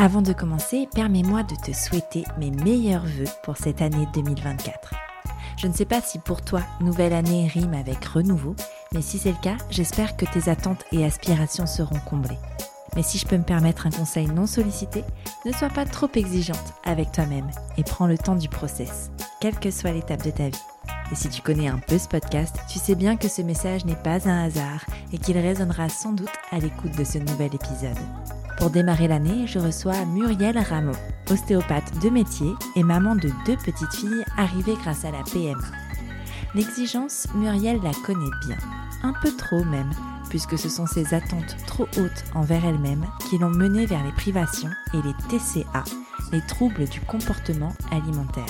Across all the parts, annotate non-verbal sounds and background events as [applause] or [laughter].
Avant de commencer, permets-moi de te souhaiter mes meilleurs voeux pour cette année 2024. Je ne sais pas si pour toi, nouvelle année rime avec renouveau, mais si c'est le cas, j'espère que tes attentes et aspirations seront comblées. Mais si je peux me permettre un conseil non sollicité, ne sois pas trop exigeante avec toi-même et prends le temps du process, quelle que soit l'étape de ta vie. Et si tu connais un peu ce podcast, tu sais bien que ce message n'est pas un hasard et qu'il résonnera sans doute à l'écoute de ce nouvel épisode. Pour démarrer l'année, je reçois Muriel Rameau, ostéopathe de métier et maman de deux petites filles arrivées grâce à la PMA. L'exigence, Muriel la connaît bien, un peu trop même, puisque ce sont ses attentes trop hautes envers elle-même qui l'ont menée vers les privations et les TCA, les troubles du comportement alimentaire.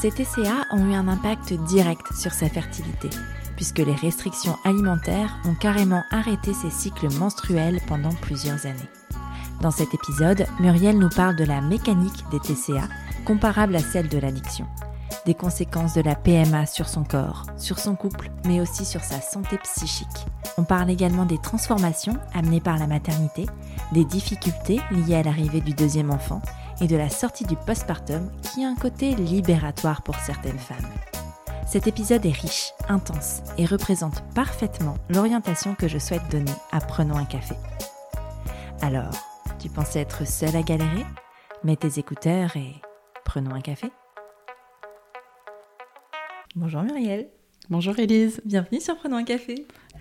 Ces TCA ont eu un impact direct sur sa fertilité, puisque les restrictions alimentaires ont carrément arrêté ses cycles menstruels pendant plusieurs années. Dans cet épisode, Muriel nous parle de la mécanique des TCA, comparable à celle de l'addiction, des conséquences de la PMA sur son corps, sur son couple, mais aussi sur sa santé psychique. On parle également des transformations amenées par la maternité, des difficultés liées à l'arrivée du deuxième enfant et de la sortie du postpartum qui a un côté libératoire pour certaines femmes. Cet épisode est riche, intense et représente parfaitement l'orientation que je souhaite donner à Prenons un café. Alors, tu pensais être seule à galérer? Mets tes écouteurs et prenons un café. Bonjour Muriel. Bonjour Elise. Bienvenue sur Prenons un café.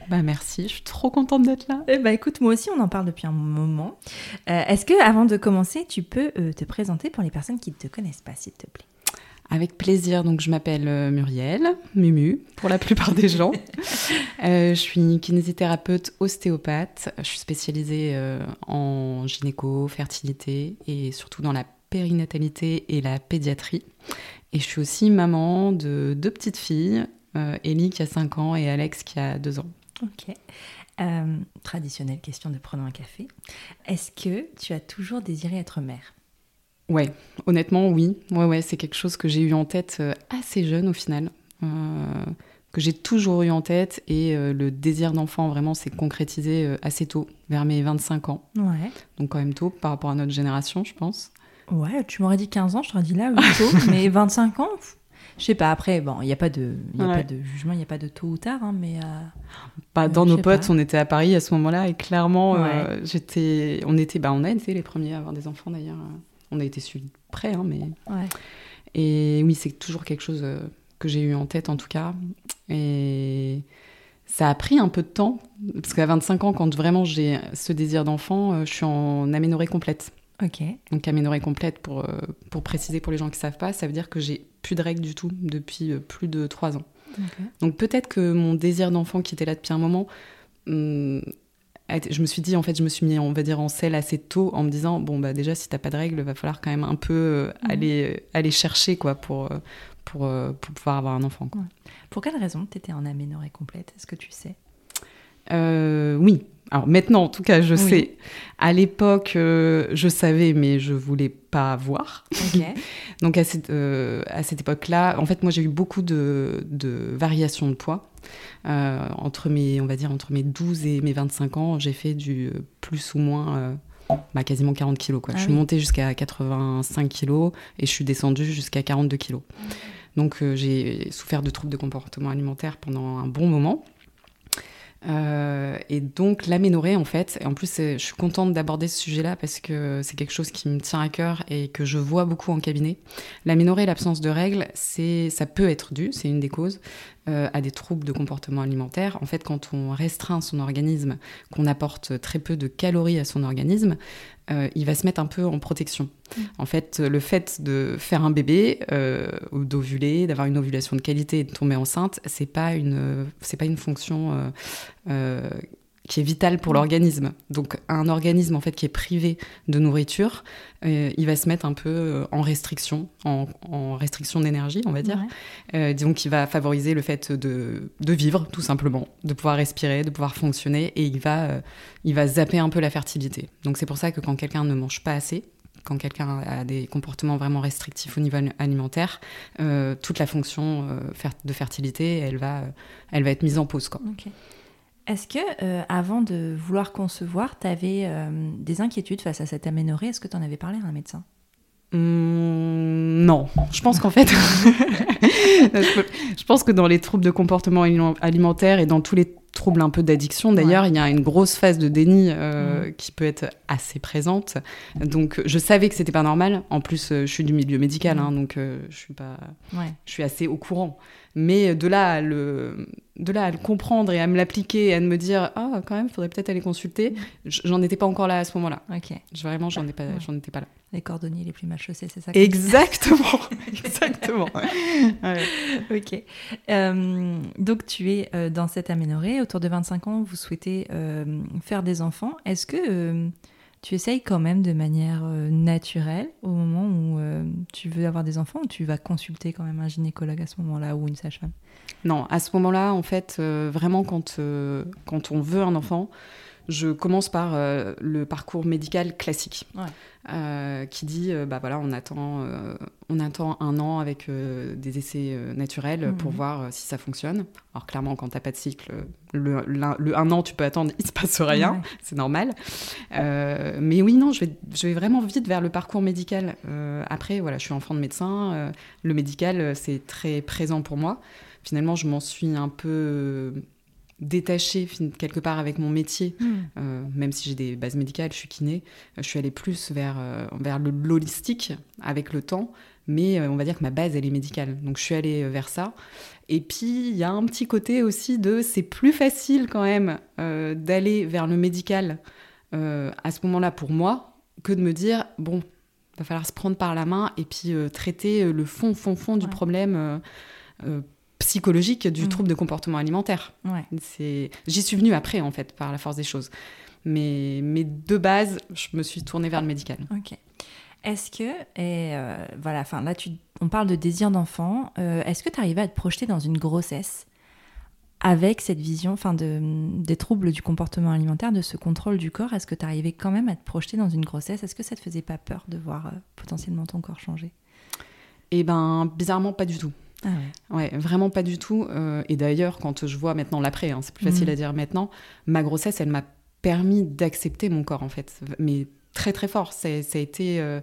Bah merci, je suis trop contente d'être là. Eh bah écoute, moi aussi on en parle depuis un moment. Euh, est-ce que avant de commencer, tu peux euh, te présenter pour les personnes qui ne te connaissent pas, s'il te plaît? Avec plaisir, donc je m'appelle euh, Muriel, Mumu pour la plupart des gens. [laughs] euh, je suis kinésithérapeute ostéopathe. Je suis spécialisée euh, en gynéco, fertilité et surtout dans la périnatalité et la pédiatrie. Et je suis aussi maman de deux petites filles, euh, Ellie qui a 5 ans et Alex qui a 2 ans. Ok. Traditionnelle question de prenons un café. Est-ce que tu as toujours désiré être mère? Ouais, honnêtement, oui. Ouais, ouais, c'est quelque chose que j'ai eu en tête euh, assez jeune au final, euh, que j'ai toujours eu en tête et euh, le désir d'enfant vraiment s'est concrétisé euh, assez tôt, vers mes 25 ans. Ouais. Donc quand même tôt par rapport à notre génération, je pense. Ouais, tu m'aurais dit 15 ans, je t'aurais dit là, oui, tôt, [laughs] mais 25 ans je sais pas, après, bon, il n'y a, pas de, y a Ouais. pas de jugement, il n'y a pas de tôt ou tard, hein, mais... euh, Bah, dans nos potes, pas. on était à Paris à ce moment-là et clairement, euh, j'étais, on était, bah, on a été les premiers à avoir des enfants d'ailleurs. On a été suivis de près, hein, mais ouais. Et oui, c'est toujours quelque chose euh, que j'ai eu en tête en tout cas. Et ça a pris un peu de temps, parce qu'à 25 ans, quand vraiment j'ai ce désir d'enfant, euh, je suis en aménorrhée complète. Ok. Donc aménorrhée complète, pour, euh, pour préciser pour les gens qui ne savent pas, ça veut dire que j'ai plus de règles du tout depuis plus de 3 ans. Donc peut-être que mon désir d'enfant qui était là depuis un moment, hum, été- je me suis dit, en fait, je me suis mis, on va dire, en selle assez tôt en me disant, bon, bah déjà, si t'as pas de règles, va falloir quand même un peu euh, Mhm. aller, euh, aller chercher, quoi, pour, euh, pour, pour pouvoir avoir un enfant. Quoi. Pour quelle raison tu étais en aménorrhée complète? Est-ce que tu sais? Euh, oui. Alors maintenant, en tout cas, je Oui. sais. À l'époque, euh, je savais, mais je voulais pas voir. [laughs] Donc à cette, euh, à cette époque-là, en fait, moi j'ai eu beaucoup de, de variations de poids. Euh, entre mes, on va dire, entre mes 12 et mes 25 ans, j'ai fait du plus ou moins, bah, quasiment 40 kilos. Quoi. Ah je suis oui. montée jusqu'à 85 kilos et je suis descendue jusqu'à 42 kilos. Donc j'ai souffert de troubles de comportement alimentaire pendant un bon moment. Euh, et donc l'aménorrhée en fait, et en plus je suis contente d'aborder ce sujet-là parce que c'est quelque chose qui me tient à cœur et que je vois beaucoup en cabinet. L'aménorrhée, l'absence de règles, c'est, ça peut être dû, c'est une des causes, euh, à des troubles de comportement alimentaire. En fait, quand on restreint son organisme, qu'on apporte très peu de calories à son organisme, euh, il va se mettre un peu en protection. En fait, le fait de faire un bébé euh, ou d'ovuler, d'avoir une ovulation de qualité et de tomber enceinte, c'est pas une, c'est pas une fonction euh, qui est vital pour l'organisme. Donc un organisme en fait qui est privé de nourriture, euh, il va se mettre un peu euh, en restriction, en, restriction d'énergie, on va dire. Euh, disons qu'il va favoriser le fait de, de, vivre, tout simplement, de pouvoir respirer, de pouvoir fonctionner, et il va, il va zapper un peu la fertilité. Donc c'est pour ça que quand quelqu'un ne mange pas assez, quand quelqu'un a des comportements vraiment restrictifs au niveau alimentaire, toute la fonction de fertilité, elle va, elle va être mise en pause. Quoi. Est-ce que, euh, avant de vouloir concevoir, tu avais euh, des inquiétudes face à cette aménorrhée? Est-ce que tu en avais parlé à un médecin? Mmh, non, je pense qu'en fait, [laughs] je pense que dans les troubles de comportement alimentaire et dans tous les troubles un peu d'addiction, d'ailleurs, il y a une grosse phase de déni euh, mmh. qui peut être assez présente. Donc, je savais que c'était pas normal. En plus, je suis du milieu médical, mmh. hein, donc je suis pas, je suis assez au courant. Mais de là à le, de là à le comprendre et à me l'appliquer et à me dire ah quand même il faudrait peut-être aller consulter, j'en étais pas encore là à ce moment-là. Ok. Vraiment j'en ai pas, j'en étais pas là. Les cordonniers les plus mal chaussés, c'est ça. Exactement, [laughs] exactement. Ok. Euh, donc tu es euh, dans cette aménorrhée, autour de 25 ans, vous souhaitez euh, faire des enfants. Est-ce que tu essayes quand même de manière euh, naturelle au moment où euh, tu veux avoir des enfants ou tu vas consulter quand même un gynécologue à ce moment-là ou une sage-femme? Non, à ce moment-là, en fait, euh, vraiment quand, quand on veut un enfant, je commence par le parcours médical classique. Ouais. Qui dit bah voilà on attend on attend un an avec des essais naturels pour mhm. voir si ça fonctionne. Alors clairement quand t'as pas de cycle le, le, un an tu peux attendre [laughs] il se passe rien. C'est normal. Mais oui non je vais je vais vraiment vite vers le parcours médical. Après voilà je suis enfant de médecin le médical c'est très présent pour moi. Finalement je m'en suis un peu détachée quelque part avec mon métier, hmm. euh, même si j'ai des bases médicales, je suis kiné, je suis allée plus vers, euh, vers le l'holistique avec le temps, mais euh, on va dire que ma base, elle est médicale. Donc je suis allée vers ça. Et puis, il y a un petit côté aussi de c'est plus facile quand même d'aller vers le médical à ce moment-là pour moi que de me dire, bon, va falloir se prendre par la main et puis traiter le fond, fond, fond du problème psychologique du mm. trouble de comportement alimentaire. C'est, j'y suis venue après en fait par la force des choses, mais mais de base, je me suis tournée vers le médical. Ok. Est-ce que et euh, voilà, enfin là tu, on parle de désir d'enfant. Euh, est-ce que tu arrivais à te projeter dans une grossesse avec cette vision, enfin de, des troubles du comportement alimentaire, de ce contrôle du corps? Est-ce que tu arrivais quand même à te projeter dans une grossesse? Est-ce que ça te faisait pas peur de voir euh, potentiellement ton corps changer? Eh ben bizarrement pas du tout. Ah ouais. vraiment pas du tout. Euh, et d'ailleurs, quand je vois maintenant l'après, hein, c'est plus facile mm. à dire maintenant, ma grossesse, elle m'a permis d'accepter mon corps, en fait. Mais très, très fort. Ça, a été. Euh,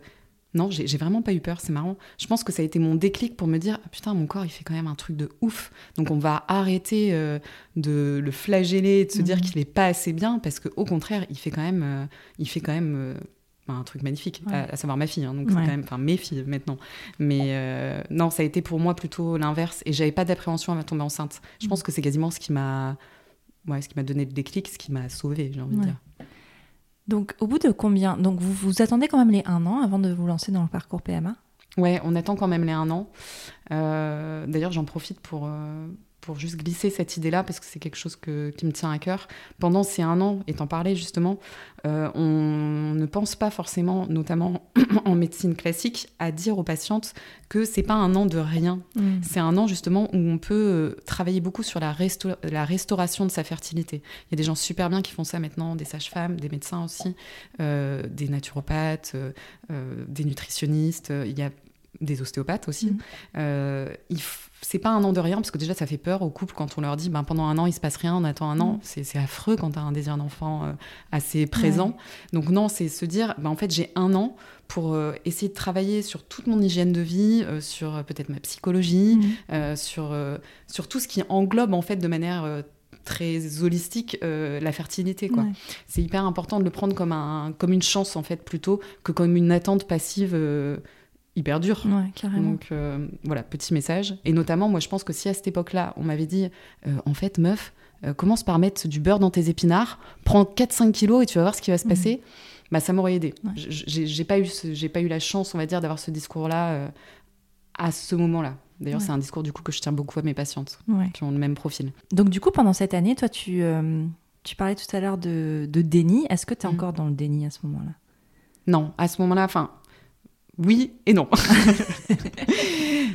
non, j'ai vraiment pas eu peur, c'est marrant. Je pense que ça a été mon déclic pour me dire ah, putain, mon corps, il fait quand même un truc de ouf. Donc on va arrêter euh, de le flageller, de se dire mm. qu'il est pas assez bien, parce qu'au contraire, il fait quand même. il fait quand même un truc magnifique, à, savoir ma fille, hein, donc quand même, enfin mes filles maintenant. Mais euh, non, ça a été pour moi plutôt l'inverse, et j'avais pas d'appréhension à tomber enceinte. Je mm. pense que c'est quasiment ce qui m'a, ouais, ce qui m'a donné le déclic, ce qui m'a sauvée, j'ai envie de dire. Donc au bout de combien Donc vous attendez quand même les un an avant de vous lancer dans le parcours PMA Ouais, on attend quand même les un an. Euh, d'ailleurs, j'en profite pour, euh, pour juste glisser cette idée-là, parce que c'est quelque chose que, qui me tient à cœur. Pendant ces un an, et t'en parlais justement, euh, on ne pense pas forcément, notamment [clears throat] en médecine classique, à dire aux patientes que c'est pas un an de rien. Mm. C'est un an justement où on peut euh, travailler beaucoup sur la, la, restauration de sa fertilité. Il y a des gens super bien qui font ça maintenant, des sages-femmes, des médecins aussi, euh, des naturopathes, des nutritionnistes. Il y a des ostéopathes aussi. Mm. Euh, c'est pas un an de rien, parce que déjà ça fait peur aux couples quand on leur dit ben, pendant un an il se passe rien, on attend un an. Mm. C'est affreux quand tu as un désir d'enfant euh, assez présent. Donc non, c'est se dire ben, en fait j'ai un an pour euh, essayer de travailler sur toute mon hygiène de vie, sur peut-être ma psychologie, mm. sur, sur tout ce qui englobe en fait de manière très holistique la fertilité quoi. C'est hyper important de le prendre comme un comme une chance en fait plutôt que comme une attente passive hyper dur. Donc euh, voilà, petit message. Et notamment, moi je pense que si à cette époque-là, on m'avait dit, euh, en fait, meuf, euh, commence par mettre du beurre dans tes épinards, prends 4-5 kilos et tu vas voir ce qui va se mhm. passer, bah, ça m'aurait aidé. J'ai pas, eu j'ai pas eu la chance, on va dire, d'avoir ce discours-là à ce moment-là. D'ailleurs, c'est un discours du coup que je tiens beaucoup à mes patientes qui ont le même profil. Donc du coup, pendant cette année, toi, tu Tu parlais tout à l'heure de, de déni. Est-ce que tu es Mm. encore dans le déni à ce moment-là? Non, à ce moment-là, enfin, oui et non. [laughs]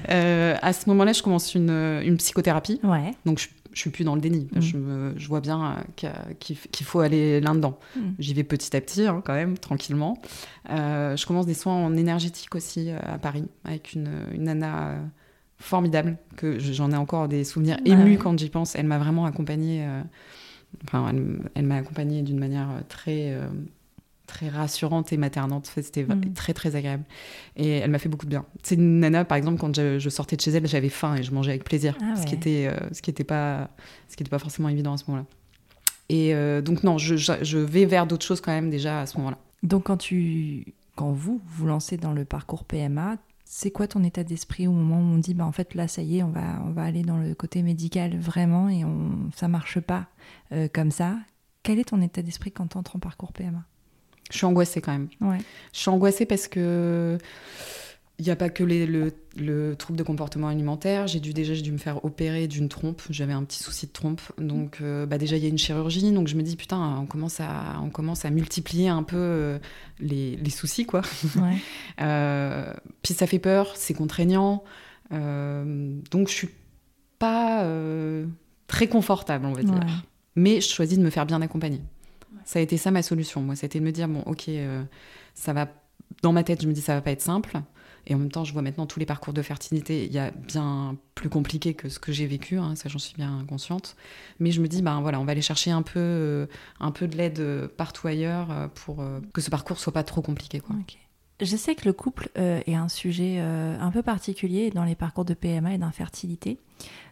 Euh, à ce moment-là, je commence une, une psychothérapie, Ouais. donc je, je suis plus dans le déni. Mm. Je, me- je vois bien euh, qu'il faut aller là-dedans. Mm. J'y vais petit à petit, hein, quand même, tranquillement. Euh, je commence des soins en énergétique aussi à Paris, avec une, une nana formidable, que je- j'en ai encore des souvenirs Ouais. émus quand j'y pense. Elle m'a vraiment accompagnée, euh, enfin, elle, elle m'a accompagnée d'une manière très, très rassurante et maternante. C'était Mm. très, très agréable. Et elle m'a fait beaucoup de bien. C'est une nana, par exemple, quand je, je sortais de chez elle, j'avais faim et je mangeais avec plaisir, Ah ce ouais. qui était, euh, ce qui était pas, ce qui était pas forcément évident à ce moment-là. Et euh, donc non, je, je- je vais vers d'autres choses quand même déjà à ce moment-là. Donc quand tu quand vous vous lancez dans le parcours PMA, c'est quoi ton état d'esprit au moment où on dit bah en fait là ça y est, on va on va aller dans le côté médical vraiment et on ça marche pas euh, comme ça? Quel est ton état d'esprit quand tu entres en parcours PMA Je suis angoissée quand même. Ouais. Je suis angoissée parce que il n'y a pas que les- le, le trouble de comportement alimentaire. J'ai dû déjà j'ai dû me faire opérer d'une trompe. J'avais un petit souci de trompe. Donc euh, bah déjà il y a une chirurgie. Donc je me dis putain on commence à on commence à multiplier un peu euh, les, les soucis quoi. Ouais. [laughs] Euh, puis ça fait peur, c'est contraignant. Euh, donc je suis pas très confortable on va dire. Ouais. Mais je choisis de me faire bien accompagner. Ça a été ça ma solution. Moi, c'était de me dire bon, ok, euh, ça va. Dans ma tête, je me dis ça va pas être simple. Et en même temps, je vois maintenant tous les parcours de fertilité. Il y a bien plus compliqué que ce que j'ai vécu. hein, ça, j'en suis bien consciente. Mais je me dis ben voilà, on va aller chercher un peu, euh, un peu de l'aide euh, partout ailleurs pour que ce parcours soit pas trop compliqué. Quoi. Ok. Je sais que le couple est un sujet un peu particulier dans les parcours de PMA et d'infertilité.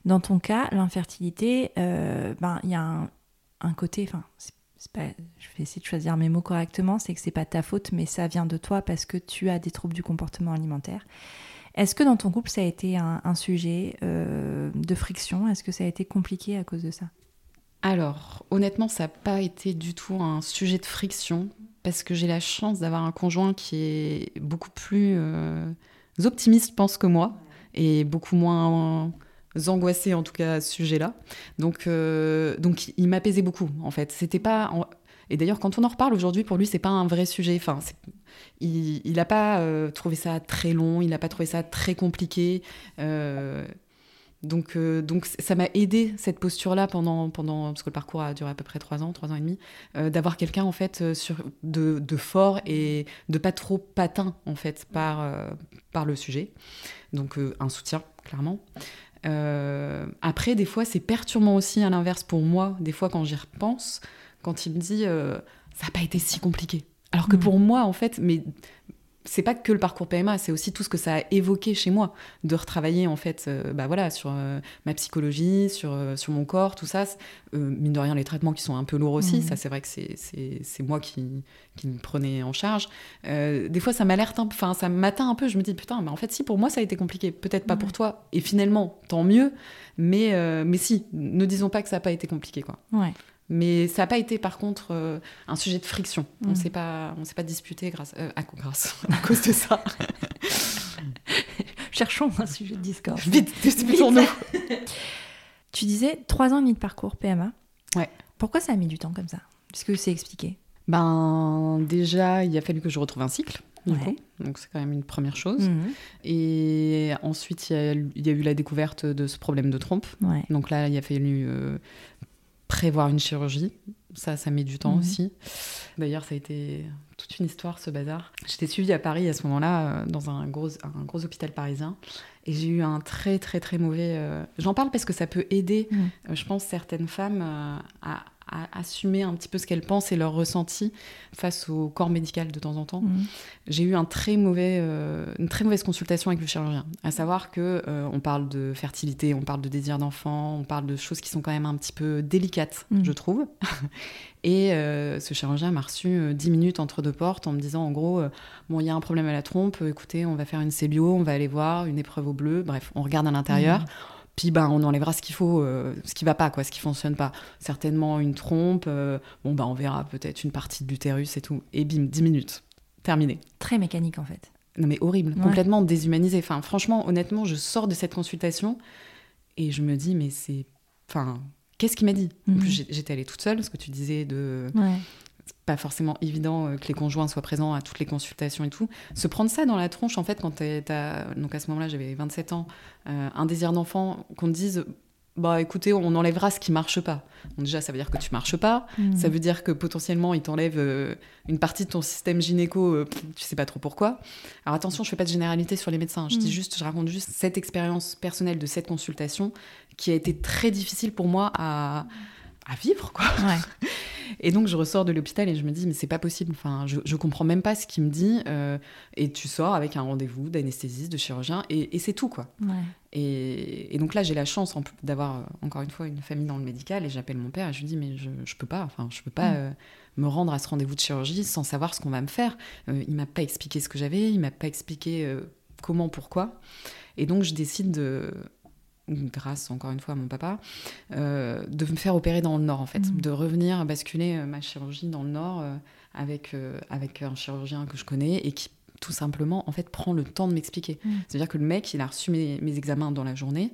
Dans ton cas, l'infertilité, ben il y a un, côté, enfin, je vais essayer de choisir mes mots correctement, c'est que c'est pas ta faute, mais ça vient de toi parce que tu as des troubles du comportement alimentaire. Est-ce que dans ton couple, ça a été un, un sujet euh, de friction? Est-ce que ça a été compliqué à cause de ça? Alors, honnêtement, ça n'a pas été du tout un sujet de friction parce que j'ai la chance d'avoir un conjoint qui est beaucoup plus euh, optimiste, pense que moi, et beaucoup moins angoissé en tout cas à ce sujet-là. Donc, euh, donc il m'apaisait beaucoup en fait. C'était pas et d'ailleurs quand on en reparle aujourd'hui, pour lui c'est pas un vrai sujet. Enfin, il il a pas euh, trouvé ça très long, il n'a pas trouvé ça très compliqué. Euh, donc, donc ça m'a aidé cette posture-là pendant, pendant parce que le parcours a duré à peu près trois ans, trois ans et demi, d'avoir quelqu'un en fait sur de, de fort et de pas trop patin en fait par par le sujet. Donc un soutien clairement. Euh, après, des fois, c'est perturbant aussi à l'inverse pour moi. Des fois, quand j'y repense, quand il me dit euh, ça n'a pas été si compliqué. Alors que Mhm. pour moi, en fait, mais c'est pas que le parcours PMA, c'est aussi tout ce que ça a évoqué chez moi, de retravailler en fait, euh, bah voilà, sur euh, ma psychologie, sur euh, sur mon corps, tout ça. Mine de rien, les traitements qui sont un peu lourds aussi, Mhm. ça c'est vrai que c'est moi qui qui me prenais en charge. Des fois, ça m'alerte un peu, enfin ça m'atteint un peu. Je me dis putain, mais en fait si pour moi ça a été compliqué, peut-être pas pour toi. Et finalement, tant mieux. Mais mais si, ne disons pas que ça n'a pas été compliqué quoi. Ouais. Mais ça n'a pas été par contre euh, un sujet de friction. On Mhm. s'est pas, on pas disputé grâce, euh, à, grâce, [laughs] à cause de ça. [laughs] Cherchons un sujet de discorde. Vite, disputons-nous. [laughs] Tu disais trois ans et demi de parcours PMA. Ouais. Pourquoi ça a mis du temps comme ça? Est-ce que c'est expliqué? Ben déjà, il a fallu que je retrouve un cycle. du Ouais. coup. Donc c'est quand même une première chose. Mhm. Et ensuite, il y, y a eu la découverte de ce problème de trompe. Ouais. Donc là, il a fallu euh, prévoir une chirurgie. Ça, ça met du temps aussi. D'ailleurs, ça a été toute une histoire, ce bazar. J'étais suivie à Paris à ce moment-là, euh, dans un gros, un gros hôpital parisien. Et j'ai eu un très, très, très mauvais... euh, J'en parle parce que ça peut aider, euh, je pense, certaines femmes à, à assumer un petit peu ce qu'elles pensent et leurs ressentis face au corps médical de temps en temps Mhm. j'ai eu un très mauvais, euh, une très mauvaise consultation avec le chirurgien. À savoir que euh, on parle de fertilité, on parle de désir d'enfant, on parle de choses qui sont quand même un petit peu délicates, Mm. je trouve. [laughs] Et euh, ce chirurgien m'a reçu euh, 10 minutes entre deux portes en me disant en gros, bon, il y a un problème à la trompe, écoutez, on va faire une cébio, on va aller voir une épreuve au bleu, bref, on regarde à l'intérieur. Mhm. Puis ben, on enlèvera ce qu'il faut, euh, ce qui va pas, quoi, ce qui fonctionne pas. Certainement une trompe, euh, bon ben on verra peut-être une partie de l'utérus et tout. Et bim, 10 minutes, terminé. Très mécanique en fait. Non mais horrible, Ouais. complètement déshumanisé. Enfin, franchement, honnêtement, je sors de cette consultation et je me dis, mais c'est, enfin, qu'est-ce qu'il m'a dit? Mhm. j'étais allée toute seule, ce que tu disais de Ouais. Pas forcément évident euh, que les conjoints soient présents à toutes les consultations et tout. Se prendre ça dans la tronche, en fait, quand t'es- t'as. Donc à ce moment-là, j'avais 27 ans, euh, un désir d'enfant, qu'on te dise. Bah écoutez, on enlèvera ce qui marche pas. Donc, déjà, ça veut dire que tu marches pas. Mhm. Ça veut dire que potentiellement, il t'enlève euh, une partie de ton système gynéco, euh, tu sais pas trop pourquoi. Alors attention, je fais pas de généralité sur les médecins. Je Mm. dis juste, je raconte juste cette expérience personnelle de cette consultation qui a été très difficile pour moi à, à vivre, quoi. Ouais. [laughs] Et donc je ressors de l'hôpital et je me dis mais c'est pas possible. Enfin, je, je comprends même pas ce qu'il me dit. euh, et tu sors avec un rendez-vous d'anesthésiste, de chirurgien et, et c'est tout quoi. Ouais. Et, et donc là j'ai la chance en d'avoir euh, encore une fois une famille dans le médical et j'appelle mon père et je lui dis mais je, je peux pas. Enfin je peux pas Mm. euh, me rendre à ce rendez-vous de chirurgie sans savoir ce qu'on va me faire. Euh, il m'a pas expliqué ce que j'avais, il m'a pas expliqué comment, pourquoi. Et donc je décide de grâce encore une fois à mon papa, euh, de me faire opérer dans le Nord en fait, Mhm. de revenir basculer euh, ma chirurgie dans le Nord euh, avec, euh, avec un chirurgien que je connais et qui tout simplement en fait prend le temps de m'expliquer. Mhm. C'est-à-dire que le mec, il a reçu mes, mes examens dans la journée,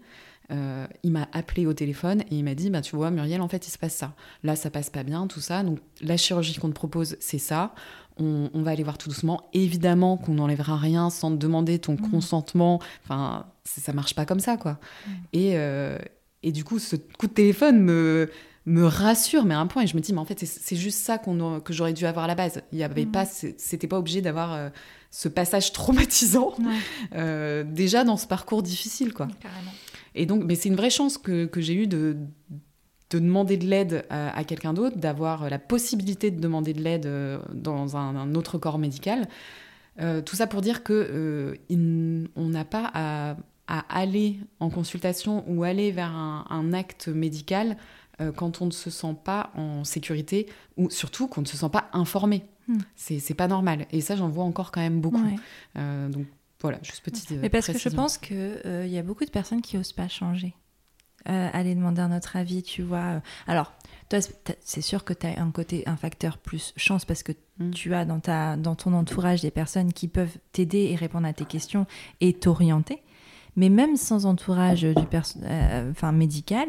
il m'a appelé au téléphone et il m'a dit bah tu vois Muriel en fait il se passe ça. Là ça passe pas bien tout ça donc la chirurgie qu'on te propose c'est ça. On, on va aller voir tout doucement. Évidemment qu'on n'enlèvera rien sans te demander ton Mhm. consentement. Enfin ça marche pas comme ça quoi. Mhm. Et, euh, et du coup ce coup de téléphone me me rassure mais à un point et je me dis mais en fait c'est- juste ça a- que j'aurais dû avoir à la base. Il y avait Mhm. pas c'était pas obligé d'avoir euh, ce passage traumatisant Ouais. [laughs] euh, déjà dans ce parcours difficile quoi. Carrément. Et donc, mais c'est une vraie chance que, que j'ai eue de, de demander de l'aide à, à quelqu'un d'autre, d'avoir la possibilité de demander de l'aide dans un, un autre corps médical. Euh, tout ça pour dire que il- on n'a pas à, à aller en consultation ou aller vers un, un acte médical euh, quand on ne se sent pas en sécurité ou surtout qu'on ne se sent pas informé. Hmm. C'est pas normal. Et ça, j'en vois encore quand même beaucoup. Ouais. Euh, donc voilà, juste petite. euh, Mais parce que je pense qu'il y a beaucoup de personnes qui osent pas changer. Euh, aller demander un autre avis, tu vois. Alors, toi, c'est- sûr que tu as un côté, un facteur plus chance parce que Mm. tu as dans, ta, dans ton entourage des personnes qui peuvent t'aider et répondre à tes questions et t'orienter. Mais même sans entourage du euh, enfin, médical,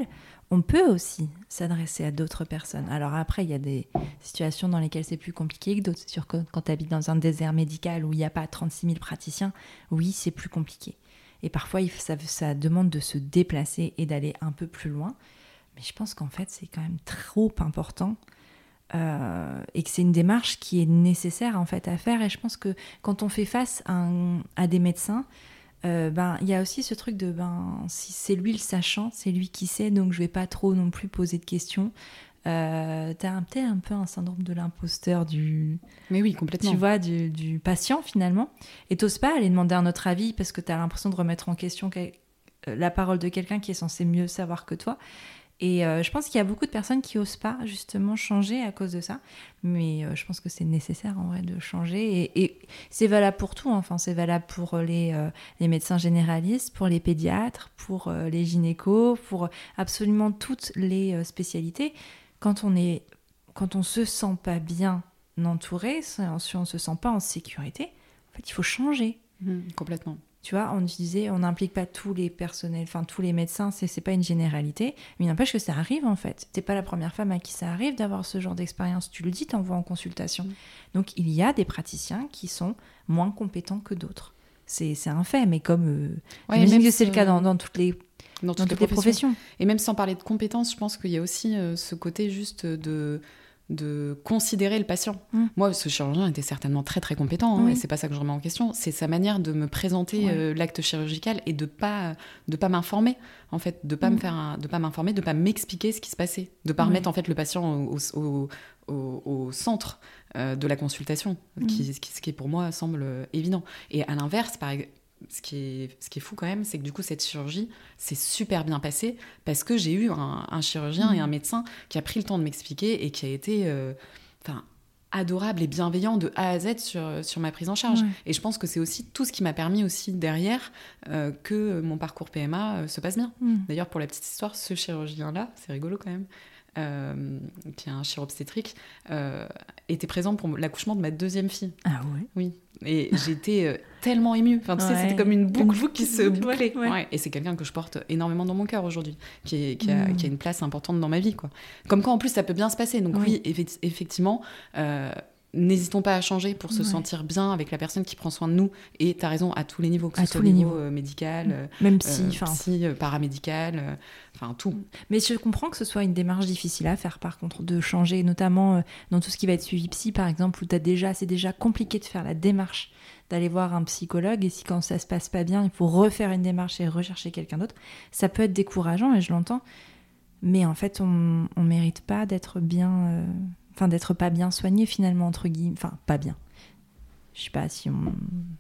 on peut aussi s'adresser à d'autres personnes. Alors après, il y a des situations dans lesquelles c'est plus compliqué que d'autres. C'est sûr quand tu habites dans un désert médical où il n'y a pas 36 000 praticiens, oui, c'est plus compliqué. Et parfois, ça, demande de se déplacer et d'aller un peu plus loin. Mais je pense qu'en fait, c'est quand même trop important euh, et que c'est une démarche qui est nécessaire en fait à faire. Et je pense que quand on fait face à des médecins, euh, ben il y a aussi ce truc de ben si c'est lui le sachant, c'est lui qui sait, donc je vais pas trop non plus poser de questions. Euh, T'as peut-être un peu un syndrome de l'imposteur du, Mais oui, complètement. tu vois, du, du patient finalement. Et t'oses pas aller demander un autre avis parce que t'as l'impression de remettre en question euh, la parole de quelqu'un qui est censé mieux savoir que toi. Et euh, je pense qu'il y a beaucoup de personnes qui osent pas justement changer à cause de ça. Mais euh, je pense que c'est nécessaire en vrai de changer. Et, c'est valable pour tout. hein. Enfin, c'est valable pour les, euh, les médecins généralistes, pour les pédiatres, pour les gynécos, pour absolument toutes les spécialités. Quand on est, quand on se sent pas bien entouré, si on se sent pas en sécurité, en fait, il faut changer. Mhm, complètement. Tu vois, on disait, on n'implique pas tous les personnels, enfin tous les médecins, c'est c'est pas une généralité, mais il n'empêche que ça arrive en fait. T'es pas la première femme à qui ça arrive d'avoir ce genre d'expérience. Tu le dis, t'envoies en consultation. Mm. Donc il y a des praticiens qui sont moins compétents que d'autres. C'est c'est un fait, mais comme euh, Ouais, même que c'est le cas dans, dans toutes les, dans dans toutes, les professions. Et même sans parler de compétences, je pense qu'il y a aussi euh, ce côté juste de, de considérer le patient. Mm. Moi, ce chirurgien était certainement très très compétent, hein, Oui. et c'est pas ça que je remets en question. C'est sa manière de me présenter Ouais. euh, l'acte chirurgical et de pas de pas m'informer, en fait, de pas Mm. me faire, un- de pas m'informer, de pas m'expliquer ce qui se passait, de pas Ouais. remettre en fait le patient au, au- au- au centre euh, de la consultation, Mm. qui, ce qui pour moi semble euh, évident. Et à l'inverse, par ex- ce qui, est, ce qui est fou quand même, c'est que du coup, cette chirurgie s'est super bien passée parce que j'ai eu un, un chirurgien et un médecin qui a pris le temps de m'expliquer et qui a été euh, enfin, adorable et bienveillant de A à Z sur, sur ma prise en charge. Ouais. Et je pense que c'est aussi tout ce qui m'a permis aussi derrière euh, que mon parcours PMA euh, se passe bien. Mm. D'ailleurs, pour la petite histoire, ce chirurgien-là, c'est rigolo quand même, qui est un chiropobstétrique, était présent pour l'accouchement de ma deuxième fille. Ah ouais? Oui. Et j'étais tellement émue. Enfin, tu sais, c'était comme une boucle, qui se bouclait. Et c'est quelqu'un que je porte énormément dans mon cœur aujourd'hui, qui, qui, a, qui, a, une place importante dans ma vie. Quoi. Comme quoi, en plus, ça peut bien se passer. Donc oui, effectivement, n'hésitons pas à changer pour se sentir bien avec la personne qui prend soin de nous. Et tu as raison, à tous les niveaux, que ce soit au niveau euh, médical, euh, même si, euh, psy, paramédical, enfin tout. Mais je comprends que ce soit une démarche difficile à faire, par contre, de changer, notamment dans tout ce qui va être suivi psy, par exemple, où as déjà, c'est déjà compliqué de faire la démarche d'aller voir un psychologue et si quand ça se passe pas bien, il faut refaire une démarche et rechercher quelqu'un d'autre, ça peut être décourageant et je l'entends. Mais en fait, on, on mérite pas d'être bien enfin d'être pas bien soigné finalement entre guillemets, enfin pas bien. Je sais pas si on,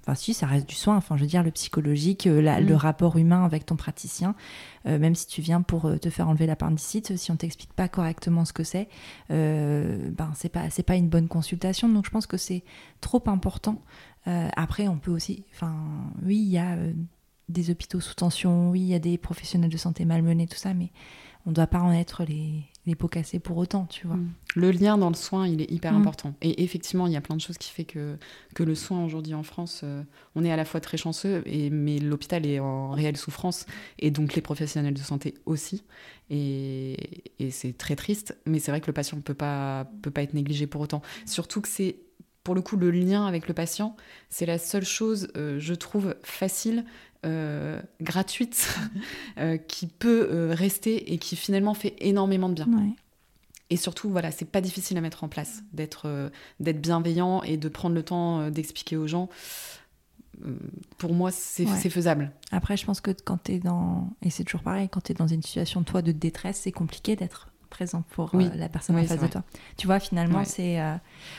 enfin si ça reste du soin. Enfin je veux dire le psychologique, euh, le mm. rapport humain avec ton praticien, euh, même si tu viens pour euh, te faire enlever l'appendicite, si on t'explique pas correctement ce que c'est, ben c'est pas c'est pas une bonne consultation. Donc je pense que c'est trop important. après on peut aussi, enfin oui il y a des hôpitaux sous tension, oui il y a des professionnels de santé malmenés tout ça, mais on ne doit pas en être les, les pots cassés pour autant, tu vois. Mm. Le lien dans le soin, il est hyper mm. important. Et effectivement, il y a plein de choses qui fait que, que le soin aujourd'hui en France, euh, on est à la fois très chanceux, et, mais l'hôpital est en réelle souffrance, et donc les professionnels de santé aussi. Et, et c'est très triste, mais c'est vrai que le patient ne peut pas, peut pas être négligé pour autant. Surtout que c'est pour le coup, le lien avec le patient, c'est la seule chose, euh, je trouve, facile euh, gratuite [laughs] euh, qui peut euh, rester et qui finalement fait énormément de bien. Et surtout, voilà, c'est pas difficile à mettre en place, d'être d'être bienveillant et de prendre le temps d'expliquer aux gens. Pour moi, c'est faisable. Après, je pense que quand tu es dans. Et c'est toujours pareil, quand tu es dans une situation, toi, de détresse, c'est compliqué d'être présent pour euh, la personne en face de toi. Tu vois, finalement, c'est. Euh,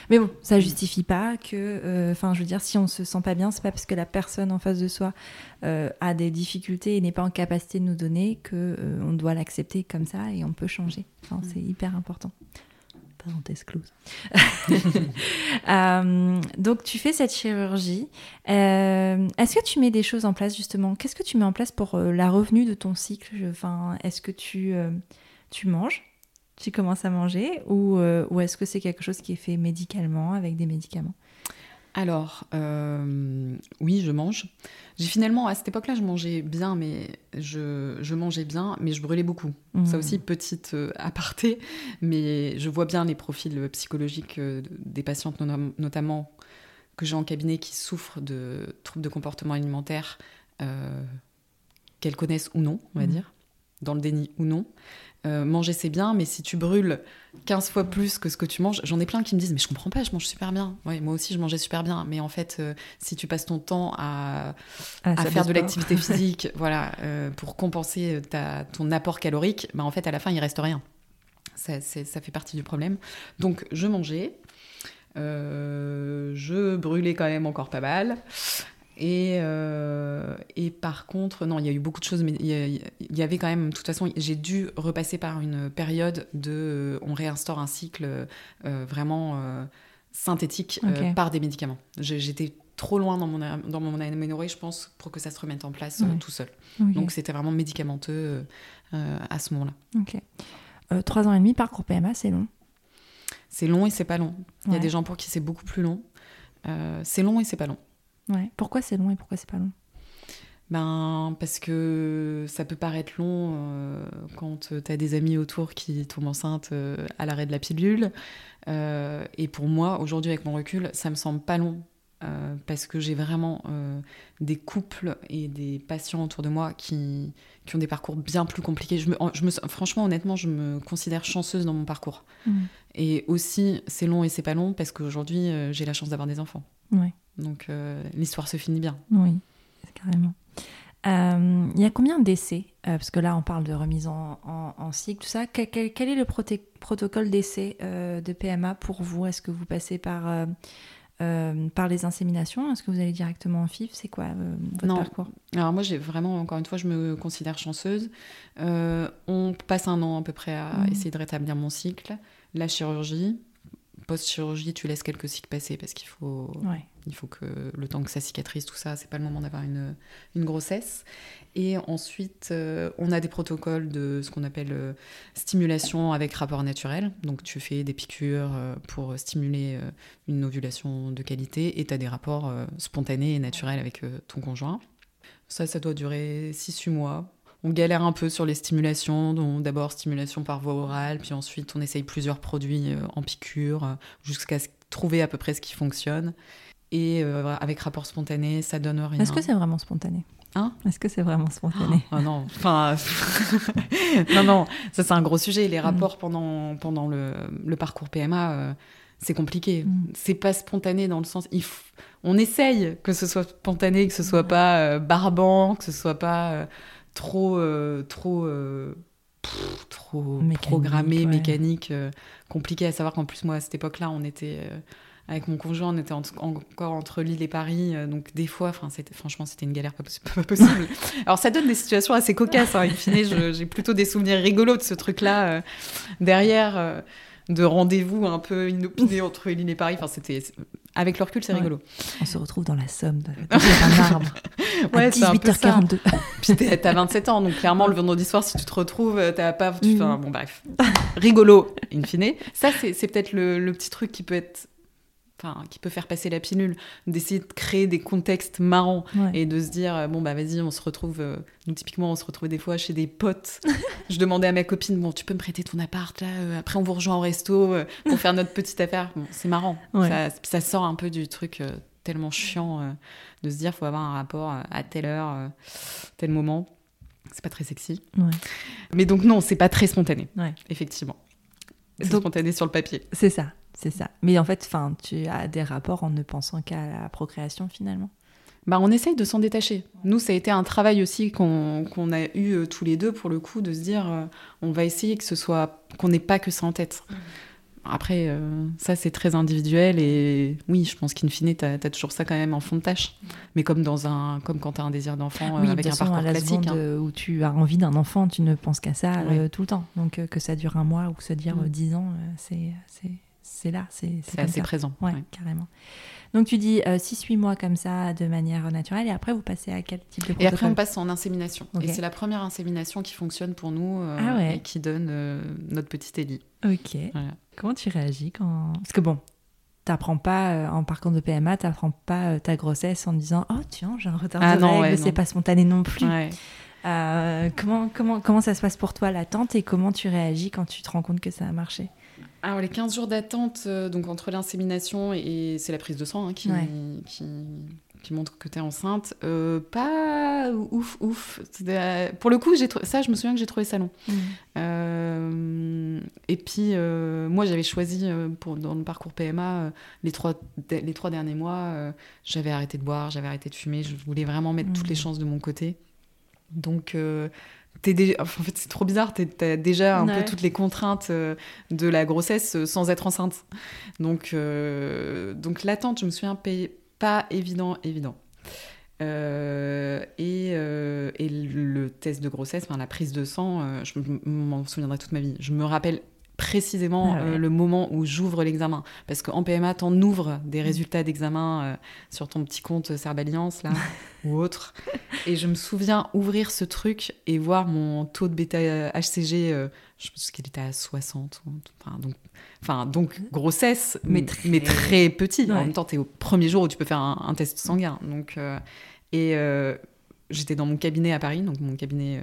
mais bon, ça justifie pas que. Euh, enfin, je veux dire, si on se sent pas bien, c'est pas parce que la personne en face de soi a des difficultés et n'est pas en capacité de nous donner que on doit l'accepter comme ça et on peut changer. Enfin, mm. C'est hyper important. Parenthèse close. [laughs] donc, tu fais cette chirurgie. est-ce que tu mets des choses en place, justement? Qu'est-ce que tu mets en place pour la revenue de ton cycle? Enfin, Est-ce que tu, tu manges? Tu commences à manger ou, euh, ou est-ce que c'est quelque chose qui est fait médicalement avec des médicaments? Alors, euh, oui, je mange. J'ai finalement, à cette époque-là, je mangeais bien, mais je, je, mangeais bien, mais je brûlais beaucoup. Mmh. Ça aussi, petite euh, aparté, mais je vois bien les profils psychologiques des patientes, notamment que j'ai en cabinet, qui souffrent de troubles de comportement alimentaire, qu'elles connaissent ou non, on va mmh. dire, dans le déni ou non. Euh, manger c'est bien, mais si tu brûles 15 fois plus que ce que tu manges, j'en ai plein qui me disent mais je comprends pas, je mange super bien. Ouais, moi aussi je mangeais super bien, mais en fait euh, si tu passes ton temps à, à faire de l'activité [laughs] physique, voilà, euh, pour compenser ta, ton apport calorique, bah en fait à la fin il reste rien. Ça, ça fait partie du problème. Donc je mangeais, je brûlais quand même encore pas mal. Et, euh, et, par contre, non, il y a eu beaucoup de choses, mais il y, avait quand même, de toute façon, j'ai dû repasser par une période de. Euh, on réinstaure un cycle euh, vraiment synthétique par des médicaments. J'étais trop loin dans mon, dans mon aménorrhée, je pense, pour que ça se remette en place tout seul. Donc c'était vraiment médicamenteux à ce moment-là. Ok. trois ans et demi, parcours PMA, c'est long? C'est long et c'est pas long. Il y a des gens pour qui c'est beaucoup plus long. c'est long et c'est pas long. Pourquoi c'est long et pourquoi c'est pas long? Ben, parce que ça peut paraître long euh, quand tu as des amis autour qui tombent enceintes euh, à l'arrêt de la pilule. Euh, et pour moi, aujourd'hui, avec mon recul, ça me semble pas long. parce que j'ai vraiment des couples et des patients autour de moi qui, qui ont des parcours bien plus compliqués. Je me, je me, franchement, honnêtement, je me considère chanceuse dans mon parcours. Mmh. Et aussi, c'est long et c'est pas long parce qu'aujourd'hui, j'ai la chance d'avoir des enfants. Ouais. Donc euh, l'histoire se finit bien. Oui, carrément. Euh, il y a combien d'essais euh, Parce que là, on parle de remise en, cycle, tout ça. Quel, est le protocole d'essai de PMA pour vous? Est-ce que vous passez par, par les inséminations? Est-ce que vous allez directement en FIF C'est quoi votre non. parcours? Alors moi, j'ai vraiment, encore une fois, je me considère chanceuse. on passe un an à peu près à mmh. essayer de rétablir mon cycle. La chirurgie, post-chirurgie, tu laisses quelques cycles passer parce qu'il faut, il faut que le temps que ça cicatrise, tout ça, c'est pas le moment d'avoir une, une, grossesse. Et ensuite, euh, on a des protocoles de ce qu'on appelle euh, stimulation avec rapport naturel. Donc, tu fais des piqûres euh, pour stimuler une ovulation de qualité et tu as des rapports spontanés et naturels avec ton conjoint. Ça, ça doit durer 6-8 mois on galère un peu sur les stimulations, donc d'abord stimulation par voie orale, puis ensuite on essaye plusieurs produits euh, en piqûre euh, jusqu'à trouver à peu près ce qui fonctionne. Et euh, avec rapport spontané, ça donne rien. Est-ce que c'est vraiment spontané? Hein? Est-ce que c'est vraiment spontané? Oh, non, enfin, [laughs] non, non, ça c'est un gros sujet. Les mm. rapports pendant, pendant le, le parcours PMA, c'est compliqué. Mm. C'est pas spontané dans le sens, il on essaye que ce soit spontané, que ce soit pas barbant, que ce soit pas trop, euh, trop, euh, trop programmé, mécanique, euh, compliqué à savoir qu'en plus, moi, à cette époque-là, on était avec mon conjoint, on était encore entre Lille et Paris, donc des fois, franchement, c'était une galère [laughs] pas, possible. Alors ça donne des situations assez cocasses. Hein. In fine, j'ai plutôt des souvenirs rigolos de ce truc-là. derrière, de rendez-vous un peu inopinés entre Lille et Paris. Enfin, c'était avec le recul, c'est rigolo. On se retrouve dans la Somme, [laughs] dans un arbre. ouais, à 18h42. [laughs] Puis t'as 27 ans, donc clairement, le vendredi soir, si tu te retrouves, t'as pas. Tu fais bon, bref. rigolo, in fine. Ça, c'est peut-être le, petit truc qui peut être enfin, qui peut faire passer la pilule, d'essayer de créer des contextes marrants et de se dire, euh, bon, bah vas-y, on se retrouve, euh, nous typiquement, on se retrouvait des fois chez des potes. [laughs] je demandais à ma copine, bon, tu peux me prêter ton appart, là, euh, après on vous rejoint au resto pour faire notre petite affaire. Bon, c'est marrant. Ça, sort un peu du truc tellement chiant de se dire, faut avoir un rapport à telle heure, tel moment. C'est pas très sexy. Mais donc, non, c'est pas très spontané, effectivement. C'est spontané sur le papier. C'est ça. C'est ça. Mais en fait, fin, tu as des rapports en ne pensant qu'à la procréation finalement. Bah, on essaye de s'en détacher. Nous, ça a été un travail aussi qu'on a eu euh, tous les deux pour le coup, de se dire, euh, on va essayer que ce soit qu'on n'ait pas que ça en tête. Mmh. Après, euh, ça c'est très individuel et oui, je pense qu'in fine, tu as, toujours ça quand même en fond de tâche. Mmh. Mais comme, dans un, comme quand tu as un désir d'enfant avec un parcours classique. Hein. Où tu as envie d'un enfant, tu ne penses qu'à ça tout le temps. Donc que ça dure un mois ou que ça dure mmh. dix ans, c'est c'est là, c'est assez présent. Ouais, carrément. Donc tu dis 6-8 euh, mois comme ça de manière naturelle et après vous passez à quel type de protocole Et après on passe en insémination. Et c'est la première insémination qui fonctionne pour nous euh, ah et qui donne euh, notre petite Ellie. Ok. Comment tu réagis quand... Parce que bon, t'apprends pas en parcours de PMA, t'apprends pas ta grossesse en disant oh tiens j'ai un retard ah de règles, c'est pas spontané non plus. comment, comment, comment ça se passe pour toi l'attente et comment tu réagis quand tu te rends compte que ça a marché? Alors les 15 jours d'attente, euh, donc entre l'insémination et, c'est la prise de sang hein, qui, qui, montre que tu es enceinte, euh, pas ouf ouf. Pour le coup, ça je me souviens que j'ai trouvé ça long. Mmh. Euh, et puis moi j'avais choisi pour, dans le parcours PMA les, trois, les trois derniers mois, j'avais arrêté de boire, j'avais arrêté de fumer, je voulais vraiment mettre toutes les mmh. chances de mon côté. Donc en fait, c'est trop bizarre, tu as déjà un peu toutes les contraintes euh, de la grossesse euh, sans être enceinte. Donc, euh, donc l'attente, je me souviens, pas évident, évident. et, et, le test de grossesse, enfin, la prise de sang, je m'en souviendrai toute ma vie. Je me rappelle précisément ah euh, le moment où j'ouvre l'examen. Parce qu'en PMA, t'en ouvres des résultats d'examen euh, sur ton petit compte Cerballiance, là, [laughs] ou autre. Et je me souviens ouvrir ce truc et voir mon taux de bêta-HCG, euh, je pense qu'il était à 60. Enfin, donc, enfin, donc grossesse, mais très, mais très petit. En même temps, t'es au premier jour où tu peux faire un, test sanguin. Donc, et j'étais dans mon cabinet à Paris, donc mon cabinet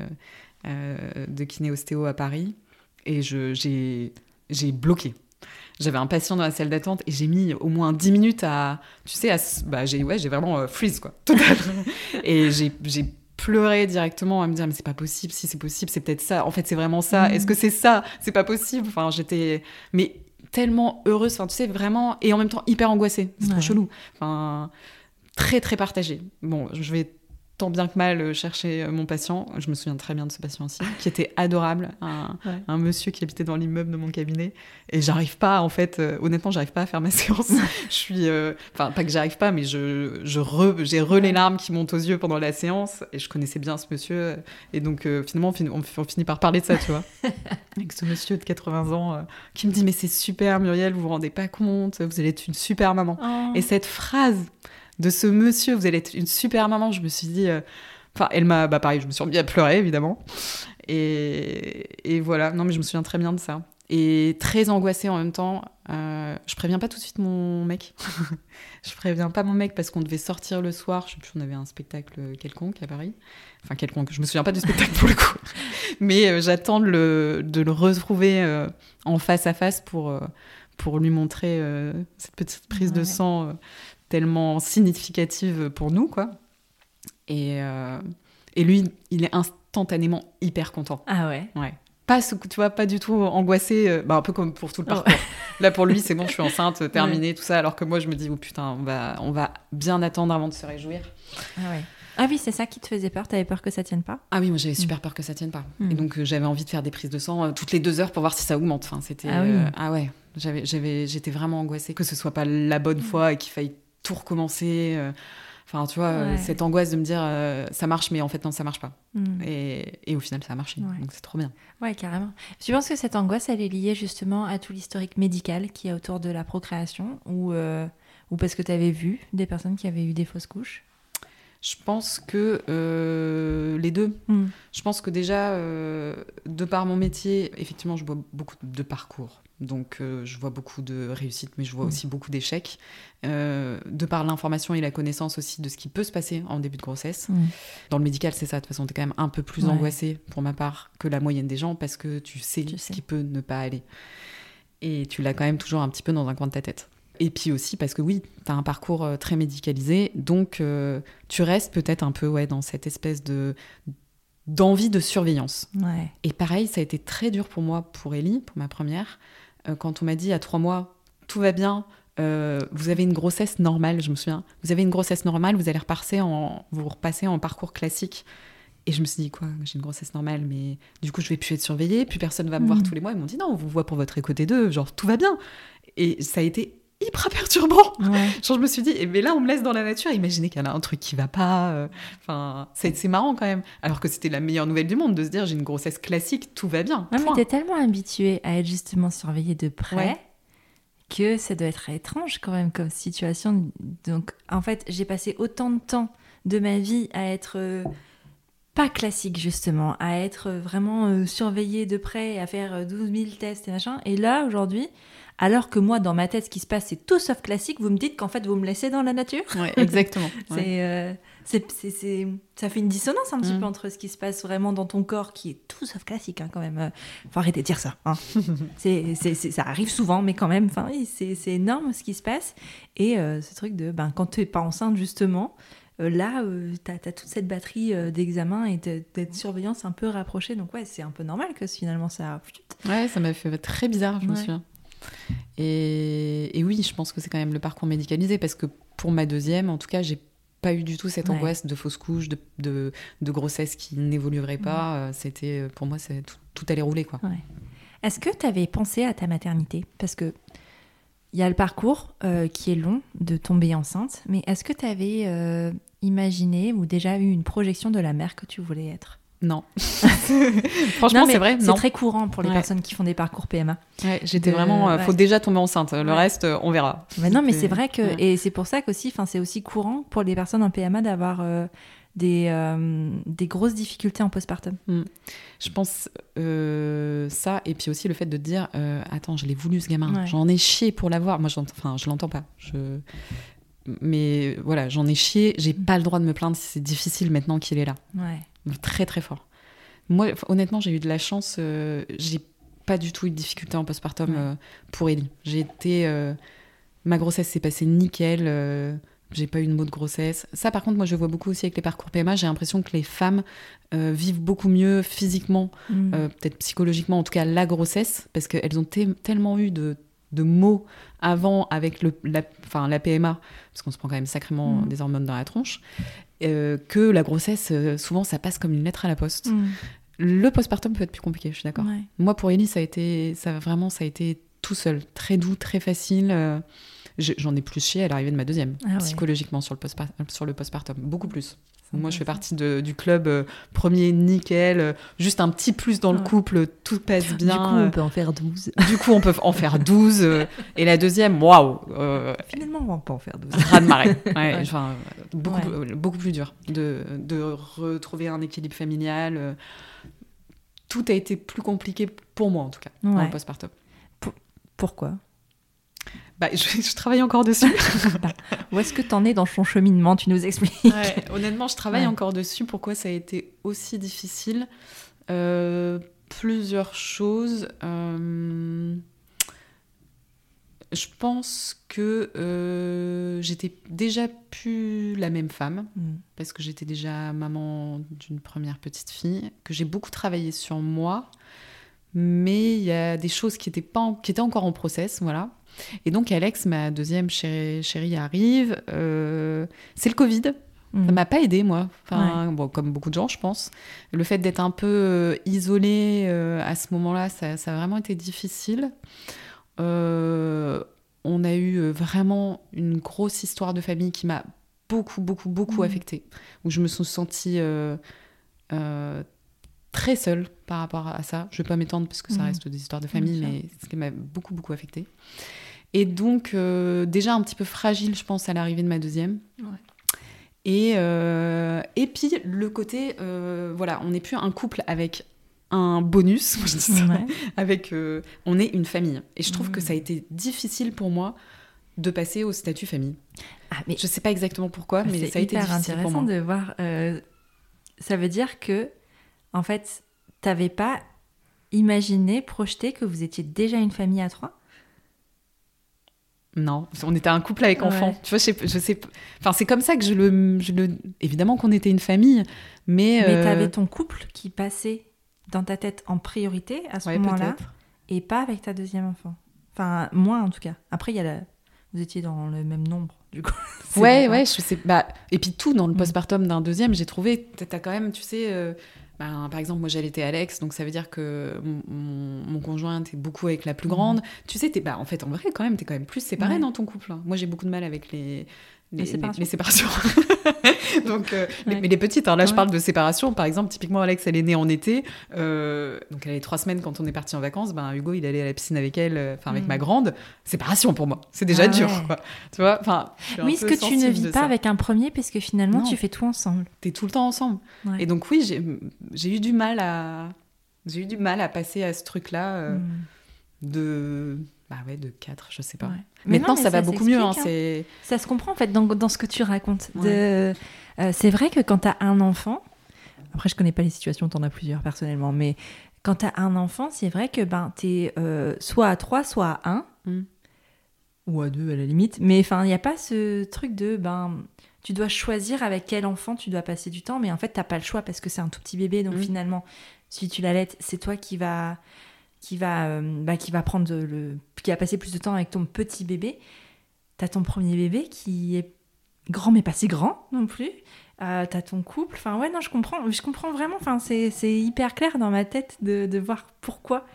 de kiné-ostéo à Paris et j'ai bloqué. J'avais un patient dans la salle d'attente et j'ai mis au moins 10 minutes à, tu sais, à, bah, j'ai ouais, vraiment euh, freeze, quoi, total. [laughs] et j'ai pleuré directement à me dire, mais c'est pas possible, si c'est possible, c'est peut-être ça. En fait, c'est vraiment ça. Est-ce que c'est ça? C'est pas possible. Enfin, j'étais, mais tellement heureuse, enfin, tu sais, vraiment, et en même temps hyper angoissée. C'est trop chelou. Enfin, très, très partagée. Bon, je vais tant bien que mal chercher mon patient. Je me souviens très bien de ce patient aussi, qui était adorable, un, [laughs] un monsieur qui habitait dans l'immeuble de mon cabinet. Et j'arrive pas, en fait, honnêtement, j'arrive pas à faire ma [laughs] séance. je suis, enfin, pas que j'arrive pas, mais je, je j'ai re les larmes qui montent aux yeux pendant la séance. Et je connaissais bien ce monsieur. Et donc, finalement, on, on, finit par parler de ça, tu vois. [laughs] Avec ce monsieur de 80 ans qui me dit, mais c'est super, Muriel, vous vous rendez pas compte, vous allez être une super maman. Oh. Et cette phrase de ce monsieur, vous allez être une super maman, je me suis dit. Euh, enfin, elle m'a. Bah, pareil, je me suis remis à pleurer, évidemment. Et, et, voilà, non, mais je me souviens très bien de ça. Et très angoissée en même temps. Euh, je préviens pas tout de suite mon mec. [laughs] je préviens pas mon mec parce qu'on devait sortir le soir. Je sais plus, on avait un spectacle quelconque à Paris. Enfin, quelconque. Je me souviens pas du spectacle pour le coup. [laughs] Mais euh, j'attends de le, de le retrouver en face à face pour, pour lui montrer cette petite prise de sang tellement significative pour nous, quoi. Et, euh, et lui, il est instantanément hyper content. Ah ouais Ouais. Pas, tu vois, pas du tout angoissé, euh, bah, un peu comme pour tout le parcours. Là, pour lui, c'est bon, je suis enceinte, [laughs] terminée, tout ça, alors que moi, je me dis, oh putain, on va, on va bien attendre avant de se réjouir. Ah ouais. Ah oui, c'est ça qui te faisait peur T'avais peur que ça tienne pas? Ah oui, moi j'avais super peur que ça tienne pas. Hmm. Et donc euh, j'avais envie de faire des prises de sang toutes les deux heures pour voir si ça augmente. Enfin, c'était ah, oui. ah ouais, j'avais, j'avais, j'étais vraiment angoissée que ce soit pas la bonne fois et qu'il faille tout recommencer. Euh, enfin, tu vois, euh, cette angoisse de me dire euh, ça marche, mais en fait, non, ça marche pas. Hmm. Et, et, au final, ça a marché. Donc, c'est trop bien. Ouais, carrément. Tu penses que cette angoisse, elle est liée justement à tout l'historique médical qui est autour de la procréation ou, ou parce que tu avais vu des personnes qui avaient eu des fausses couches? Je pense que les deux. Hmm. Je pense que déjà, de par mon métier, effectivement, je vois beaucoup de parcours. Donc euh, je vois beaucoup de réussites, mais je vois mm. aussi beaucoup d'échecs. Euh, de par l'information et la connaissance aussi de ce qui peut se passer en début de grossesse. Mm. Dans le médical, c'est ça. De toute façon, tu es quand même un peu plus angoissée, pour ma part, que la moyenne des gens, parce que tu sais ce qui peut ne pas aller. Et tu l'as quand même toujours un petit peu dans un coin de ta tête. Et puis aussi parce que oui, tu as un parcours euh, très médicalisé, donc tu restes peut-être un peu ouais, dans cette espèce de d'envie de surveillance. Et pareil, ça a été très dur pour moi, pour Ellie, pour ma première, quand on m'a dit à trois mois, tout va bien, euh, vous avez une grossesse normale, je me souviens, vous avez une grossesse normale, vous allez repasser en, vous repasser en parcours classique. Et je me suis dit, quoi, j'ai une grossesse normale, mais du coup, je vais plus être surveillée, puis personne va me voir mm. tous les mois. Ils m'ont dit, non, on vous voit pour votre éco T2, genre, tout va bien. Et ça a été hyper perturbant. [laughs] Genre, je me suis dit, mais là, on me laisse dans la nature. Imaginez qu'il y a un truc qui va pas. Euh, enfin, c'est marrant quand même. Alors que c'était la meilleure nouvelle du monde de se dire, j'ai une grossesse classique, tout va bien. Non, mais t'es tellement habitué à être justement surveillé de près. Que ça doit être étrange quand même comme situation. Donc, en fait, j'ai passé autant de temps de ma vie à être euh, pas classique justement, à être vraiment euh, surveillée de près, à faire 12 000 tests et machin. Et là, aujourd'hui, alors que moi, dans ma tête, ce qui se passe, c'est tout sauf classique. Vous me dites qu'en fait, vous me laissez dans la nature. Ouais, [laughs] exactement. Euh, c'est, c'est, ça fait une dissonance un petit mm. peu entre ce qui se passe vraiment dans ton corps, qui est tout sauf classique, hein, quand même. Euh, faut arrêter de dire ça. Hein. [laughs] c'est, ça arrive souvent, mais quand même, enfin, c'est, énorme ce qui se passe. Et euh, ce truc de, ben, quand tu n'es pas enceinte, justement, là, tu as, toute cette batterie d'examen et de, surveillance un peu rapprochée. Donc, ouais, c'est un peu normal que finalement ça. Ouais, ça m'a fait très bizarre, je me souviens. Et, oui, je pense que c'est quand même le parcours médicalisé parce que pour ma deuxième, en tout cas, j'ai pas eu du tout cette angoisse de fausse couche, de, de, grossesse qui n'évoluerait pas. Euh, C'était pour moi, tout, tout allait rouler quoi. Est-ce que tu avais pensé à ta maternité? Parce que il y a le parcours euh, qui est long de tomber enceinte, mais est-ce que tu avais euh, imaginé ou déjà eu une projection de la mère que tu voulais être? Non. [laughs] Franchement, c'est vrai. C'est très courant pour les personnes qui font des parcours PMA. Ouais, j'étais vraiment. Euh, faut déjà tomber enceinte. Le reste, euh, on verra. Mais non, mais c'est vrai que et c'est pour ça qu'aussi, enfin, c'est aussi courant pour les personnes en PMA d'avoir euh, des des grosses difficultés en postpartum. Hmm. Je pense ça et puis aussi le fait de dire attends, je l'ai voulu ce gamin. J'en ai chié pour l'avoir. Moi, enfin, je l'entends pas. Je mais voilà, j'en ai chié. J'ai hmm. pas le droit de me plaindre si c'est difficile maintenant qu'il est là. Ouais. Très, très fort. Moi, honnêtement, j'ai eu de la chance. Euh, j'ai pas du tout eu de difficulté en postpartum euh, pour Ellie. J'ai été. Euh, ma grossesse s'est passée nickel. j'ai pas eu de mot de grossesse. Ça, par contre, moi, je vois beaucoup aussi avec les parcours PMA. J'ai l'impression que les femmes vivent beaucoup mieux physiquement, mm. peut-être psychologiquement, en tout cas, la grossesse, parce qu'elles ont tellement eu de de mots avant avec le, la, enfin, la PMA, parce qu'on se prend quand même sacrément Mm. des hormones dans la tronche, euh, que la grossesse, euh, souvent, ça passe comme une lettre à la poste. Mm. Le postpartum peut être plus compliqué, je suis d'accord. Ouais. Moi, pour Ellie, ça a été, ça vraiment, ça a été tout seul, très doux, très facile. Euh, je- J'en ai plus chié à l'arrivée de ma deuxième, Ah ouais. psychologiquement sur le, sur le postpartum, beaucoup plus. Moi, je fais partie de- du club euh, premier nickel, euh, juste un petit plus dans le couple, tout passe bien. Du coup, on peut en faire 12. euh, du coup, on peut en faire 12. euh, et la deuxième, waouh, euh, Finalement, on peut en faire 12. raz de marée. Ouais, euh, beaucoup, Ouais. euh, beaucoup plus dur de, de retrouver un équilibre familial. euh. Tout a été plus compliqué pour moi, en tout cas, dans le postpartum. Pourquoi? Bah, je, je travaille encore dessus. [laughs] Où est-ce que t'en es dans ton cheminement? Tu nous expliques. Ouais, honnêtement, je travaille Ouais. encore dessus. Pourquoi ça a été aussi difficile? Euh, Plusieurs choses. Euh, Je pense que euh, j'étais déjà plus la même femme Mm. parce que j'étais déjà maman d'une première petite fille, que j'ai beaucoup travaillé sur moi, mais il y a des choses qui étaient, pas en- qui étaient encore en process, voilà. Et donc Alex, ma deuxième chérie, chérie arrive. euh, c'est le Covid. Mm. Ça m'a pas aidé, moi. Enfin, bon, comme beaucoup de gens, je pense. Le fait d'être un peu euh, isolée euh, à ce moment-là, ça, ça a vraiment été difficile. Euh, on a eu vraiment une grosse histoire de famille qui m'a beaucoup, beaucoup, beaucoup Mhm. affectée. Où je me suis sentie euh, euh, très seule par rapport à ça. Je vais pas m'étendre parce que ça Mhm. reste des histoires de famille, mais ce qui m'a beaucoup, beaucoup affectée. Et donc, euh, déjà un petit peu fragile, je pense, à l'arrivée de ma deuxième. Ouais. Et, euh, et puis, le côté, euh, voilà, on n'est plus un couple avec un bonus, [laughs] je dis ça, Ouais. avec, on est une famille. Et je trouve que Mhm. ça a été difficile pour moi de passer au statut famille. Ah, mais Je sais pas exactement pourquoi, mais c'est ça a été difficile pour intéressant moi. de voir. ça veut dire que, en fait, t'avais pas imaginé, projeté que vous étiez déjà une famille à trois? Non, on était un couple avec Ouais. enfants. Tu vois, je sais, je sais, enfin c'est comme ça que je le, je le, évidemment qu'on était une famille, mais, Mais euh, t'avais ton couple qui passait dans ta tête en priorité à ce ouais, moment-là et pas avec ta deuxième enfant. Enfin, moi en tout cas. Après, il y a la... vous étiez dans le même nombre, du coup. [laughs] Ouais, ouais, je sais. Bah, et puis tout dans le Mm. postpartum d'un deuxième, j'ai trouvé, t'as t'as quand même, tu sais, euh, ben, par exemple, moi j'allaitais Alex, donc ça veut dire que mon, conjoint était beaucoup avec la plus grande. Tu sais, t'es, bah, en fait, en vrai, quand même, t'es quand même plus séparé. Ouais. dans ton couple. hein. Moi j'ai beaucoup de mal avec les. Les séparations. les séparations. donc, euh, Ouais. mais les petites, hein, là je parle de séparation. Par exemple, typiquement, Alex, elle est née en été. euh, donc, elle avait trois semaines quand on est parti en vacances. Ben, Hugo, il allait à la piscine avec elle, euh, enfin, avec Mm. ma grande. Séparation pour moi. C'est déjà Ah dur, ouais. quoi. Tu vois Enfin, Oui, ce que tu ne vis pas ça. avec un premier, parce que finalement, Non. tu fais tout ensemble? T'es tout le temps ensemble. Et donc oui, j'ai eu du mal à j'ai eu du mal à passer à ce truc-là euh, Mm. de bah ouais de 4, je sais pas. Ouais. Mais Maintenant non, mais ça va beaucoup mieux hein, hein. c'est Ça se comprend en fait dans, dans ce que tu racontes. De- Ouais. euh, c'est vrai que quand tu as un enfant, après je connais pas les situations, tu en as plusieurs personnellement, mais quand tu as un enfant, c'est vrai que ben, tu es soit à 3, soit à 1, Mm. ou à 2 à la limite, mais enfin il n'y a pas ce truc de ben, tu dois choisir avec quel enfant tu dois passer du temps, mais en fait t'as pas le choix parce que c'est un tout petit bébé, donc Mm. finalement si tu l'allaites, c'est toi qui va qui va euh, bah, qui va prendre le qui va passer plus de temps avec ton petit bébé. T'as ton premier bébé qui est grand mais pas si grand non plus. Euh, t'as ton couple. Enfin ouais non je comprends je comprends vraiment. Enfin c'est c'est hyper clair dans ma tête de, de voir pourquoi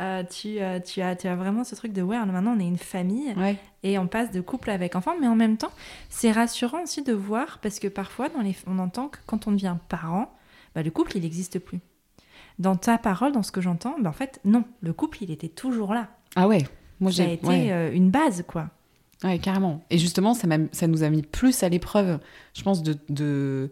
euh, tu euh, tu as tu as vraiment ce truc de ouais maintenant on est une famille ouais. et on passe de couple avec enfant, mais en même temps, c'est rassurant aussi de voir, parce que parfois, dans les... on entend que quand on devient parent, bah, le couple, il n'existe plus. Dans ta parole, dans ce que j'entends, bah, en fait, non, le couple, il était toujours là. Ah ouais. Moi Ça a j'ai été ouais. euh, une base, quoi. Ouais, carrément. Et justement ça nous a mis plus à l'épreuve, je pense de de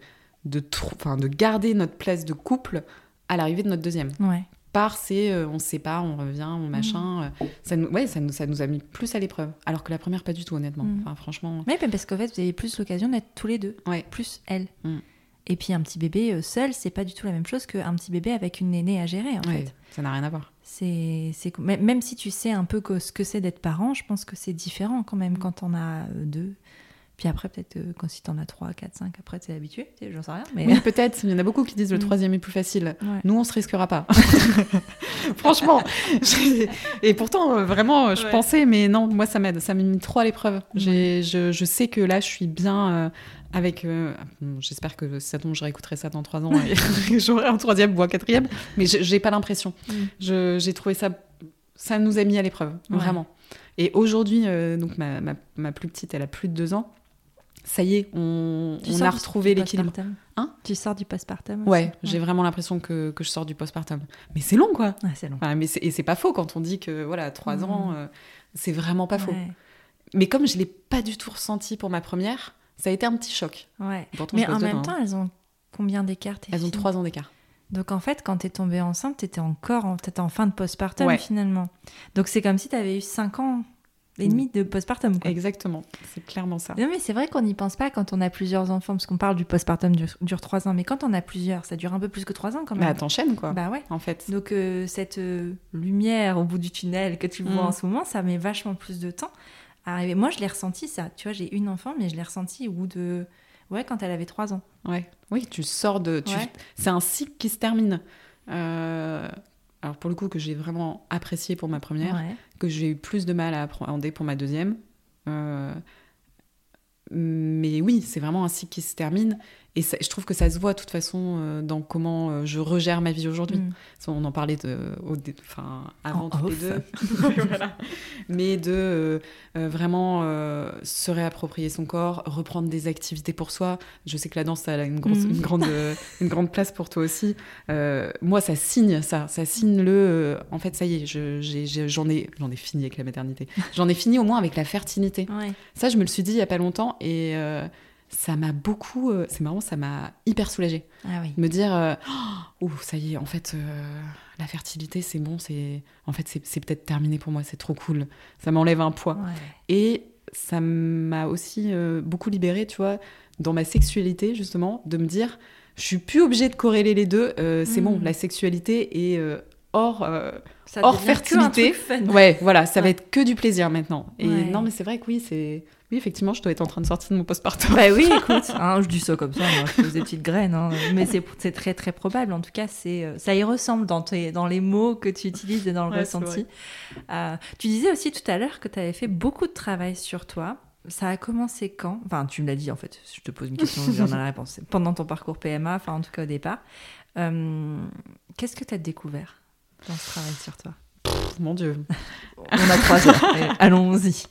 enfin de garder notre place de couple à l'arrivée de notre deuxième. Ouais. Par c'est euh, on se sépare, on revient, on machin, euh, ça nous ouais, ça nous ça nous a mis plus à l'épreuve alors que la première pas du tout honnêtement. Mm. Enfin franchement. Mais parce qu'en fait, vous avez plus l'occasion d'être tous les deux, Ouais. plus elle. Mm. Et puis un petit bébé euh, seul, c'est pas du tout la même chose qu'un petit bébé avec une nénée à gérer, en Ouais, fait. ça n'a rien à voir. C'est, c'est, même si tu sais un peu ce que c'est d'être parent, je pense que c'est différent quand même Mm. quand on a euh, deux. Puis après, peut-être euh, quand si t'en as 3, 4, 5, après t'es habitué, j'en sais rien. Mais... Oui, [laughs] peut-être. Il y en a beaucoup qui disent le Mm. troisième est plus facile. Ouais. Nous, on se risquera pas. [laughs] Franchement. Et pourtant, euh, vraiment, je Ouais. pensais, mais non, moi, ça m'aide. Ça m'a mis trop à l'épreuve. Je, je sais que là, je suis bien euh, avec. euh, J'espère que ça tombe, je réécouterai ça dans trois ans [laughs] et j'aurai un troisième ou un quatrième. Mais je- j'ai pas l'impression. Mm. Je- J'ai trouvé ça. Ça nous a mis à l'épreuve, vraiment. Et aujourd'hui, euh, donc ma, ma, ma plus petite, elle a plus de deux ans. Ça y est, on, on a retrouvé l'équilibre. postpartum Hein Tu sors du postpartum Ouais, j'ai vraiment l'impression que, que je sors du postpartum. Mais c'est long, quoi. Ouais, c'est long. Enfin, mais et c'est pas faux quand on dit que voilà, trois Mhm. ans, euh, c'est vraiment pas faux. Mais comme je l'ai pas du tout ressenti pour ma première, ça a été un petit choc. ouais. Pourtant, Mais en même dedans, temps, hein. elles ont combien d'écart elles ont filles trois ans d'écart. Donc en fait, quand t'es tombée enceinte, t'étais encore en, t'étais en fin de postpartum finalement. Donc c'est comme si t'avais eu 5 ans et demi de postpartum. Quoi. Exactement, c'est clairement ça. Non mais c'est vrai qu'on n'y pense pas quand on a plusieurs enfants, parce qu'on parle du postpartum dure, dure 3 ans, mais quand on a plusieurs, ça dure un peu plus que 3 ans quand même. Bah t'enchaînes quoi, Bah ouais. en fait. Donc euh, cette euh, lumière au bout du tunnel que tu vois Mm. en ce moment, ça met vachement plus de temps à arriver. Moi je l'ai ressenti ça, tu vois, j'ai une enfant, mais je l'ai ressenti au bout de... Ouais, quand elle avait 3 ans. Ouais. Oui, tu sors de. tu- Ouais. C'est un cycle qui se termine. Euh, Alors pour le coup que j'ai vraiment apprécié pour ma première, Ouais. que j'ai eu plus de mal à appréhender pour ma deuxième. Euh, Mais oui, c'est vraiment un cycle qui se termine. Et ça- je trouve que ça se voit de toute façon euh, dans comment euh, je regère ma vie aujourd'hui. Mm. On en parlait de, au enfin, avant En toutes les deux. [laughs] [laughs] Voilà. Mais de euh, vraiment se réapproprier son corps, reprendre des activités pour soi. Je sais que la danse, ça a une, grosse, une, grande, une grande place pour toi aussi. Moi, ça signe ça. Ça signe le. en fait, ça y est, je- j'en ai, j'en ai fini avec la maternité. J'en ai fini au moins avec la fertilité. Ouais. Ça, je me le suis dit il y a pas longtemps et ça m'a beaucoup. euh, c'est marrant, ça m'a hyper soulagée. Ah oui. Me dire, euh, oh, ça y est, en fait, euh, la fertilité, c'est bon, c'est, en fait, c'est, c'est peut-être terminé pour moi, c'est trop cool. Ça m'enlève un poids. Ouais. Et ça m'a aussi beaucoup libérée, tu vois, dans ma sexualité, justement, de me dire, je suis plus obligée de corréler les deux. c'est Mm. bon, la sexualité est euh, hors. euh, Ça Hors fertilité. Ouais, voilà, ça va être que du plaisir maintenant. Et Ouais. non, mais c'est vrai que oui, c'est. Oui, effectivement, je dois être en train de sortir de mon postpartum. Bah oui, [laughs] écoute, hein, je dis ça comme ça, moi, je pose des petites graines, hein, mais c'est très très probable. En tout cas, c'est euh, ça y ressemble dans, tes, dans les mots que tu utilises et dans le Ouais, ressenti. Euh, tu disais aussi tout à l'heure que tu avais fait beaucoup de travail sur toi. Ça a commencé quand? Enfin, tu me l'as dit en fait. Je te pose une question, j'en ai la réponse. Pendant ton parcours PMA, enfin en tout cas au départ. Euh, Qu'est-ce que tu as découvert? Dans ce travail sur toi Pff, Mon Dieu. [laughs] On a trois heures. Allons-y.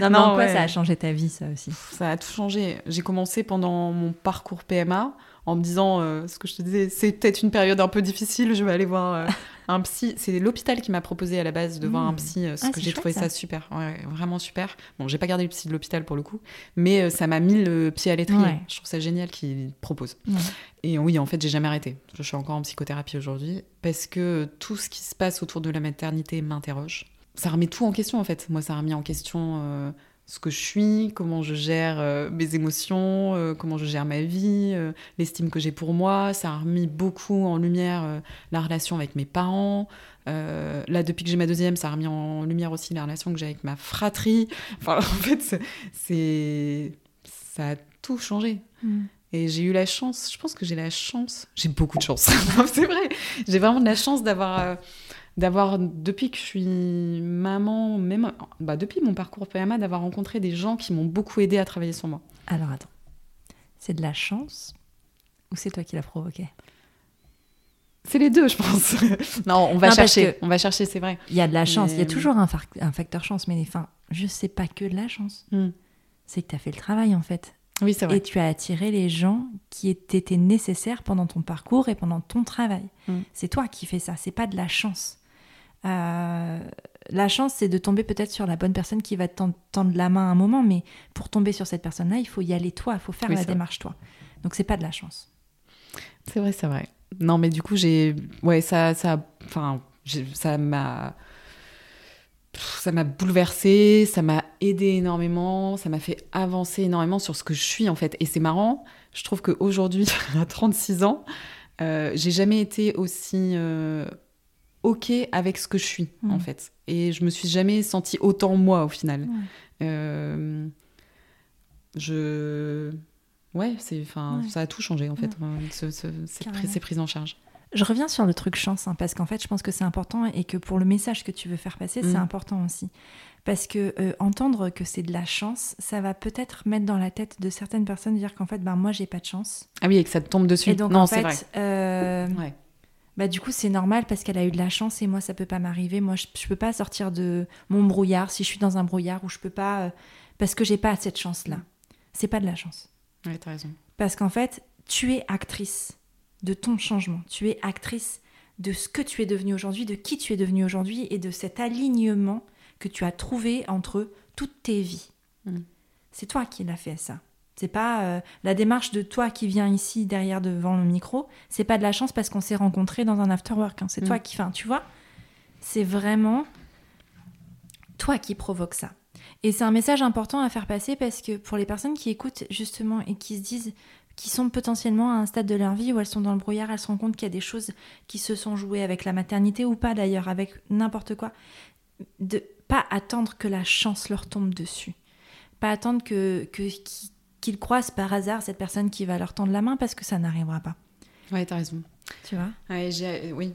Non, mais Non, en quoi ouais. ça a changé ta vie, ça aussi? Ça a tout changé. J'ai commencé pendant mon parcours PMA en me disant, euh, ce que je te disais, c'est peut-être une période un peu difficile, je vais aller voir euh, [laughs] un psy. C'est l'hôpital qui m'a proposé à la base de voir un psy, euh, ce Ah, que j'ai trouvé ça. ça. super, ouais, vraiment super. Bon, j'ai pas gardé le psy de l'hôpital pour le coup, mais euh, ça m'a mis le pied à l'étrier. Ouais. Je trouve ça génial qu'il propose. Ouais. Et oui, en fait, j'ai jamais arrêté. Je suis encore en psychothérapie aujourd'hui parce que tout ce qui se passe autour de la maternité m'interroge. Ça remet tout en question, en fait. Moi, ça a remis en question euh, ce que je suis, comment je gère euh, mes émotions, euh, comment je gère ma vie, euh, l'estime que j'ai pour moi. Ça a remis beaucoup en lumière la relation avec mes parents. Là, depuis que j'ai ma deuxième, ça a remis en lumière aussi la relation que j'ai avec ma fratrie. [laughs] Enfin, en fait, c'est-. Ça a tout changé. Et j'ai eu la chance, je pense que j'ai la chance, j'ai beaucoup de chance, [laughs] c'est vrai, j'ai vraiment de la chance d'avoir, d'avoir depuis que je suis maman, même bah, depuis mon parcours PMA, d'avoir rencontré des gens qui m'ont beaucoup aidé à travailler sur moi. Alors attends, c'est de la chance ou c'est toi qui l'as provoqué? C'est les deux, je pense. [laughs] non, on va Non, chercher, on va chercher, c'est vrai. Il y a de la chance, il y a Mais- toujours un, facteur chance, mais enfin, je sais pas que de la chance. Hmm. C'est que tu as fait le travail en fait. Oui, c'est vrai. Et tu as attiré les gens qui étaient nécessaires pendant ton parcours et pendant ton travail. Mm. C'est toi qui fais ça, c'est pas de la chance. Euh, la chance, c'est de tomber peut-être sur la bonne personne qui va te tend- tendre la main à un moment, mais pour tomber sur cette personne-là, il faut y aller toi, il faut faire Oui, la vrai. démarche toi. Donc c'est pas de la chance. C'est vrai, c'est vrai. Non, mais du coup, j'ai. Ouais, ça. ça enfin, ça m'a. Ça m'a bouleversée, ça m'a aidé énormément, ça m'a fait avancer énormément sur ce que je suis en fait. Et c'est marrant, je trouve qu'aujourd'hui, [laughs] à 36 ans, euh, j'ai jamais été aussi euh, OK avec ce que je suis Mm. en fait. Et je me suis jamais sentie autant moi au final. Euh, je. Ouais, c'est, enfin, Ouais. ça a tout changé en fait, Ouais. ce- ce- cette prise- ces prises en charge. Je reviens sur le truc chance, hein, parce qu'en fait, je pense que c'est important et que pour le message que tu veux faire passer, c'est Mm. important aussi. Parce que euh, entendre que c'est de la chance, ça va peut-être mettre dans la tête de certaines personnes dire qu'en fait, ben moi, j'ai pas de chance. Ah oui, et que ça te tombe dessus. Et donc, non, en c'est fait, vrai. euh, Ouais. Bah, du coup, c'est normal parce qu'elle a eu de la chance et moi, ça peut pas m'arriver. Moi, je, je peux pas sortir de mon brouillard si je suis dans un brouillard où je peux pas. euh, parce que j'ai pas cette chance-là. C'est pas de la chance. Ouais, t'as raison. Parce qu'en fait, tu es actrice de ton changement. Tu es actrice de ce que tu es devenu aujourd'hui, de qui tu es devenu aujourd'hui et de cet alignement que tu as trouvé entre toutes tes vies. Mm. C'est toi qui l'as fait ça. C'est pas euh, la démarche de toi qui viens ici derrière devant le micro. C'est pas de la chance parce qu'on s'est rencontrés dans un after work. hein. C'est Mm. toi qui, enfin, tu vois, c'est vraiment toi qui provoque ça. Et c'est un message important à faire passer parce que pour les personnes qui écoutent justement et qui se disent, qui sont potentiellement à un stade de leur vie où elles sont dans le brouillard, elles se rendent compte qu'il y a des choses qui se sont jouées avec la maternité ou pas d'ailleurs, avec n'importe quoi, de pas attendre que la chance leur tombe dessus, pas attendre que que- qu'ils qu'ils croisent par hasard cette personne qui va leur tendre la main parce que ça n'arrivera pas. Ouais, t'as raison. Tu vois? Ouais, oui.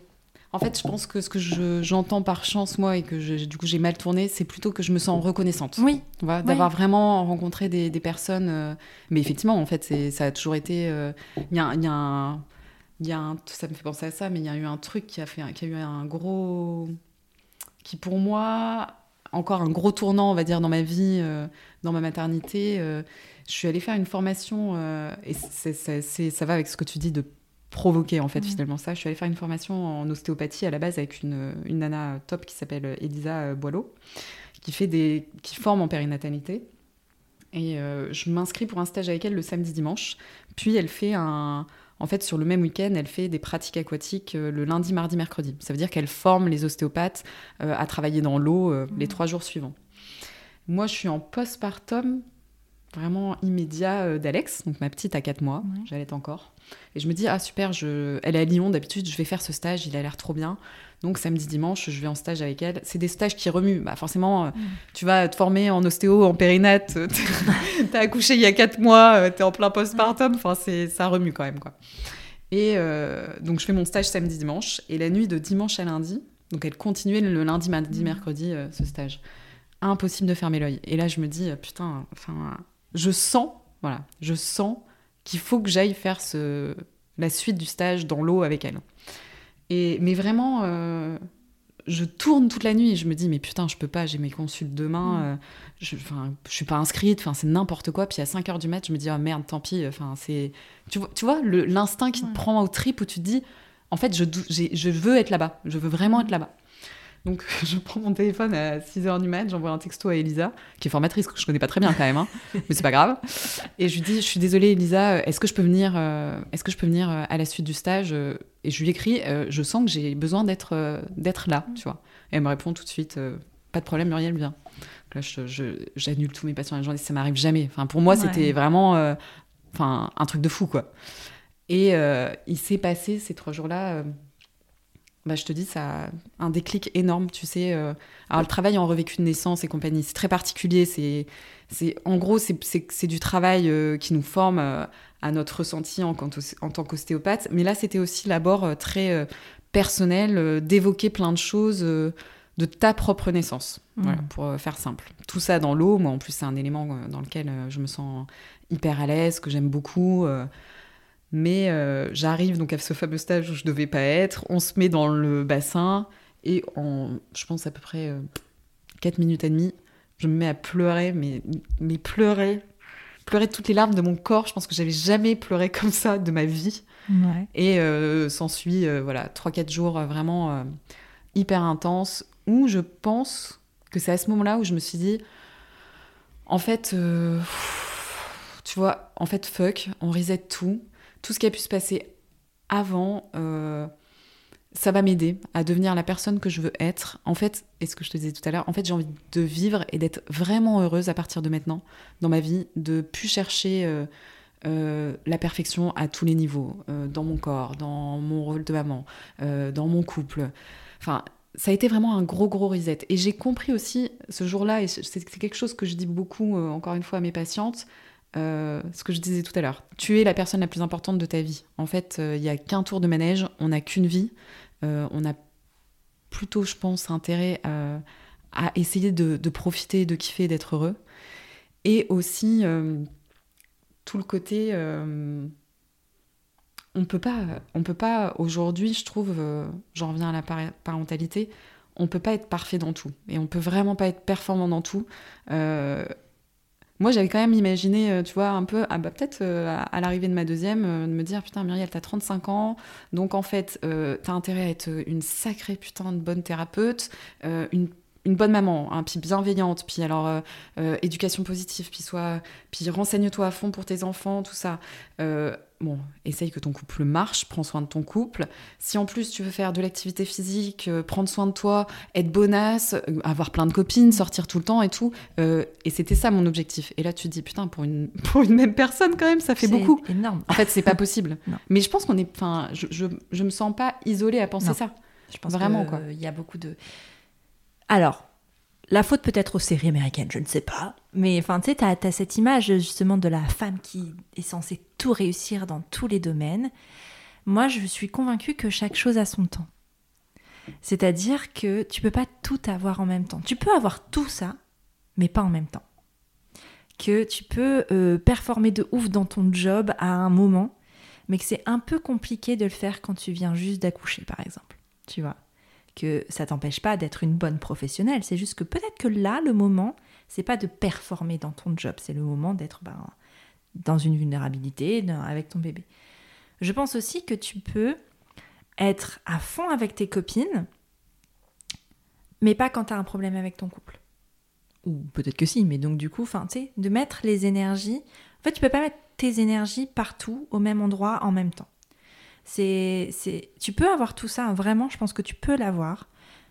En fait, je pense que ce que je- j'entends par chance, moi, et que je- du coup j'ai mal tourné, c'est plutôt que je me sens reconnaissante. Oui, D'avoir vraiment rencontré des, des personnes. euh, Mais effectivement, en fait, c'est- ça a toujours été. euh, Il y a, y a un. Y a un, ça me fait penser à ça, mais il y a eu un truc qui a, fait, qui a eu un gros. qui pour moi, encore un gros tournant, on va dire, dans ma vie, euh, dans ma maternité. Je suis allée faire une formation, euh, et ça va avec ce que tu dis de provoquer, en fait, Mhm. finalement, ça. Je suis allée faire une formation en ostéopathie à la base avec une, une nana top qui s'appelle Elisa euh, Boileau, qui, fait des, qui forme en périnatalité. Et euh, je m'inscris pour un stage avec elle le samedi dimanche. Puis elle fait un. En fait, sur le même week-end, elle fait des pratiques aquatiques euh, le lundi, mardi, mercredi. Ça veut dire qu'elle forme les ostéopathes euh, à travailler dans l'eau euh, les Mhm. trois jours suivants. Moi, je suis en postpartum vraiment immédiat euh, d'Alex, donc ma petite a 4 mois, Ouais. j'allais encore. Et je me dis, ah super, je... elle est à Lyon, d'habitude je vais faire ce stage, il a l'air trop bien. Donc samedi, dimanche, je vais en stage avec elle. C'est des stages qui remuent. Bah, forcément, euh, tu vas te former en ostéo, en périnate, euh, t'as [laughs] accouché il y a 4 mois, t'es en plein postpartum, enfin ça remue quand même. quoi. Et euh, donc je fais mon stage samedi, dimanche, et la nuit de dimanche à lundi, donc elle continuait le lundi, mardi, mercredi, euh, ce stage. Impossible de fermer l'œil. Et là, je me dis, putain, enfin, je sens, voilà, je sens qu'il faut que j'aille faire ce, la suite du stage dans l'eau avec elle. Et, mais vraiment, euh, je tourne toute la nuit et je me dis, mais putain, je peux pas, j'ai mes consultes demain, Mm. euh, je, je suis pas inscrite, c'est n'importe quoi. Puis à 5 heures du mat, je me dis, ah merde, tant pis, c'est. Tu vois, tu vois l'instinct qui Ouais. te prend au trip où tu te dis, en fait, je, je veux être là-bas, je veux vraiment être là-bas. Donc, [laughs] je prends mon téléphone à 6 heures du mat, j'envoie un texto à Elisa, qui est formatrice, que je connais pas très bien quand même, hein, [laughs] mais c'est pas grave. Et je lui dis, je suis désolée Elisa, est-ce que je peux venir, euh, est-ce que je peux venir euh, à la suite du stage euh, Et je lui écris, euh, je sens que j'ai besoin d'être euh, d'être là, tu vois. Et elle me répond tout de suite, euh, pas de problème Muriel, viens. Donc là, je- je- j'annule tous mes patients la journée, ça m'arrive jamais. Enfin, pour moi, Ouais. c'était vraiment, euh, enfin, un truc de fou, quoi. Et euh, il s'est passé ces trois jours-là. Bah, je te dis, ça a un déclic énorme, tu sais. euh. Alors, le travail en revécu de naissance et compagnie, c'est très particulier. C'est, c'est, en gros, c'est, du travail euh, qui nous forme euh, à notre ressenti en, tant qu'ostéopathe. Mais là, c'était aussi l'abord très personnel, d'évoquer plein de choses de ta propre naissance. Voilà, pour faire simple. Tout ça dans l'eau, moi, en plus, c'est un élément dans lequel je me sens hyper à l'aise, que j'aime beaucoup. Mais euh, j'arrive donc à ce fameux stage où je devais pas être. On se met dans le bassin et en, je pense à peu près euh, 4 minutes et demie, je me mets à pleurer, mais, mais pleurer, pleurer toutes les larmes de mon corps. Je pense que j'avais jamais pleuré [laughs] comme ça de ma vie. Ouais. Et euh, s'ensuit euh, voilà 3-4 jours euh, vraiment hyper intenses où je pense que c'est à ce moment-là où je me suis dit en fait tu vois en fait fuck on reset tout tout ce qui a pu se passer avant euh, ça va m'aider à devenir la personne que je veux être en fait et ce que je te disais tout à l'heure en fait j'ai envie de vivre et d'être vraiment heureuse à partir de maintenant dans ma vie de plus chercher euh, euh, la perfection à tous les niveaux, dans mon corps, dans mon rôle de maman, dans mon couple. Enfin, ça a été vraiment un gros, gros reset. Et j'ai compris aussi ce jour-là, et c'est quelque chose que je dis beaucoup, encore une fois, à mes patientes, ce que je disais tout à l'heure. Tu es la personne la plus importante de ta vie. En fait, il n'y a qu'un tour de manège, on n'a qu'une vie. on a plutôt, je pense, intérêt à, essayer de, profiter, de kiffer, d'être heureux. Et aussi tout le côté on peut pas, on peut pas aujourd'hui, je trouve, euh, j'en reviens à la parentalité, on peut pas être parfait dans tout et on peut vraiment pas être performant dans tout. Euh, moi, j'avais quand même imaginé, euh, tu vois, un peu, ah bah, peut-être à, l'arrivée de ma deuxième, de me dire, putain, Muriel, t'as 35 ans, donc en fait, t'as intérêt à être une sacrée putain de bonne thérapeute, une une bonne maman, hein, puis bienveillante, puis alors éducation positive, puis puis renseigne-toi à fond pour tes enfants, tout ça bon, essaye que ton couple marche, prends soin de ton couple. Si en plus tu veux faire de l'activité physique, euh, prendre soin de toi, être bonasse, euh, avoir plein de copines, sortir tout le temps et tout. Euh, et c'était ça mon objectif. Et là tu te dis, putain, pour une, [laughs] pour une même personne quand même, ça fait beaucoup. énorme. En fait, c'est pas possible. [laughs] Mais je pense qu'on est. Enfin, je, je, je, me sens pas isolée à penser ça. Je pense vraiment, quoi. Il y a beaucoup de. Alors, la faute peut être aux séries américaines, je ne sais pas. Mais enfin, tu sais, tu as, cette image justement de la femme qui est censée tout réussir dans tous les domaines. Moi, je suis convaincue que chaque chose a son temps. C'est-à-dire que tu peux pas tout avoir en même temps. Tu peux avoir tout ça, mais pas en même temps. Que tu peux euh, performer de ouf dans ton job à un moment, mais que c'est un peu compliqué de le faire quand tu viens juste d'accoucher, par exemple. Tu vois? Que ça t'empêche pas d'être une bonne professionnelle. C'est juste que peut-être que là, le moment, c'est pas de performer dans ton job, c'est le moment d'être ben, dans une vulnérabilité avec ton bébé. Je pense aussi que tu peux être à fond avec tes copines, mais pas quand tu as un problème avec ton couple. Ou peut-être que si, mais donc du coup, enfin, tu sais, de mettre les énergies. En fait, tu peux pas mettre tes énergies partout, au même endroit, en même temps. C'est, c'est, tu peux avoir tout ça, vraiment, je pense que tu peux l'avoir,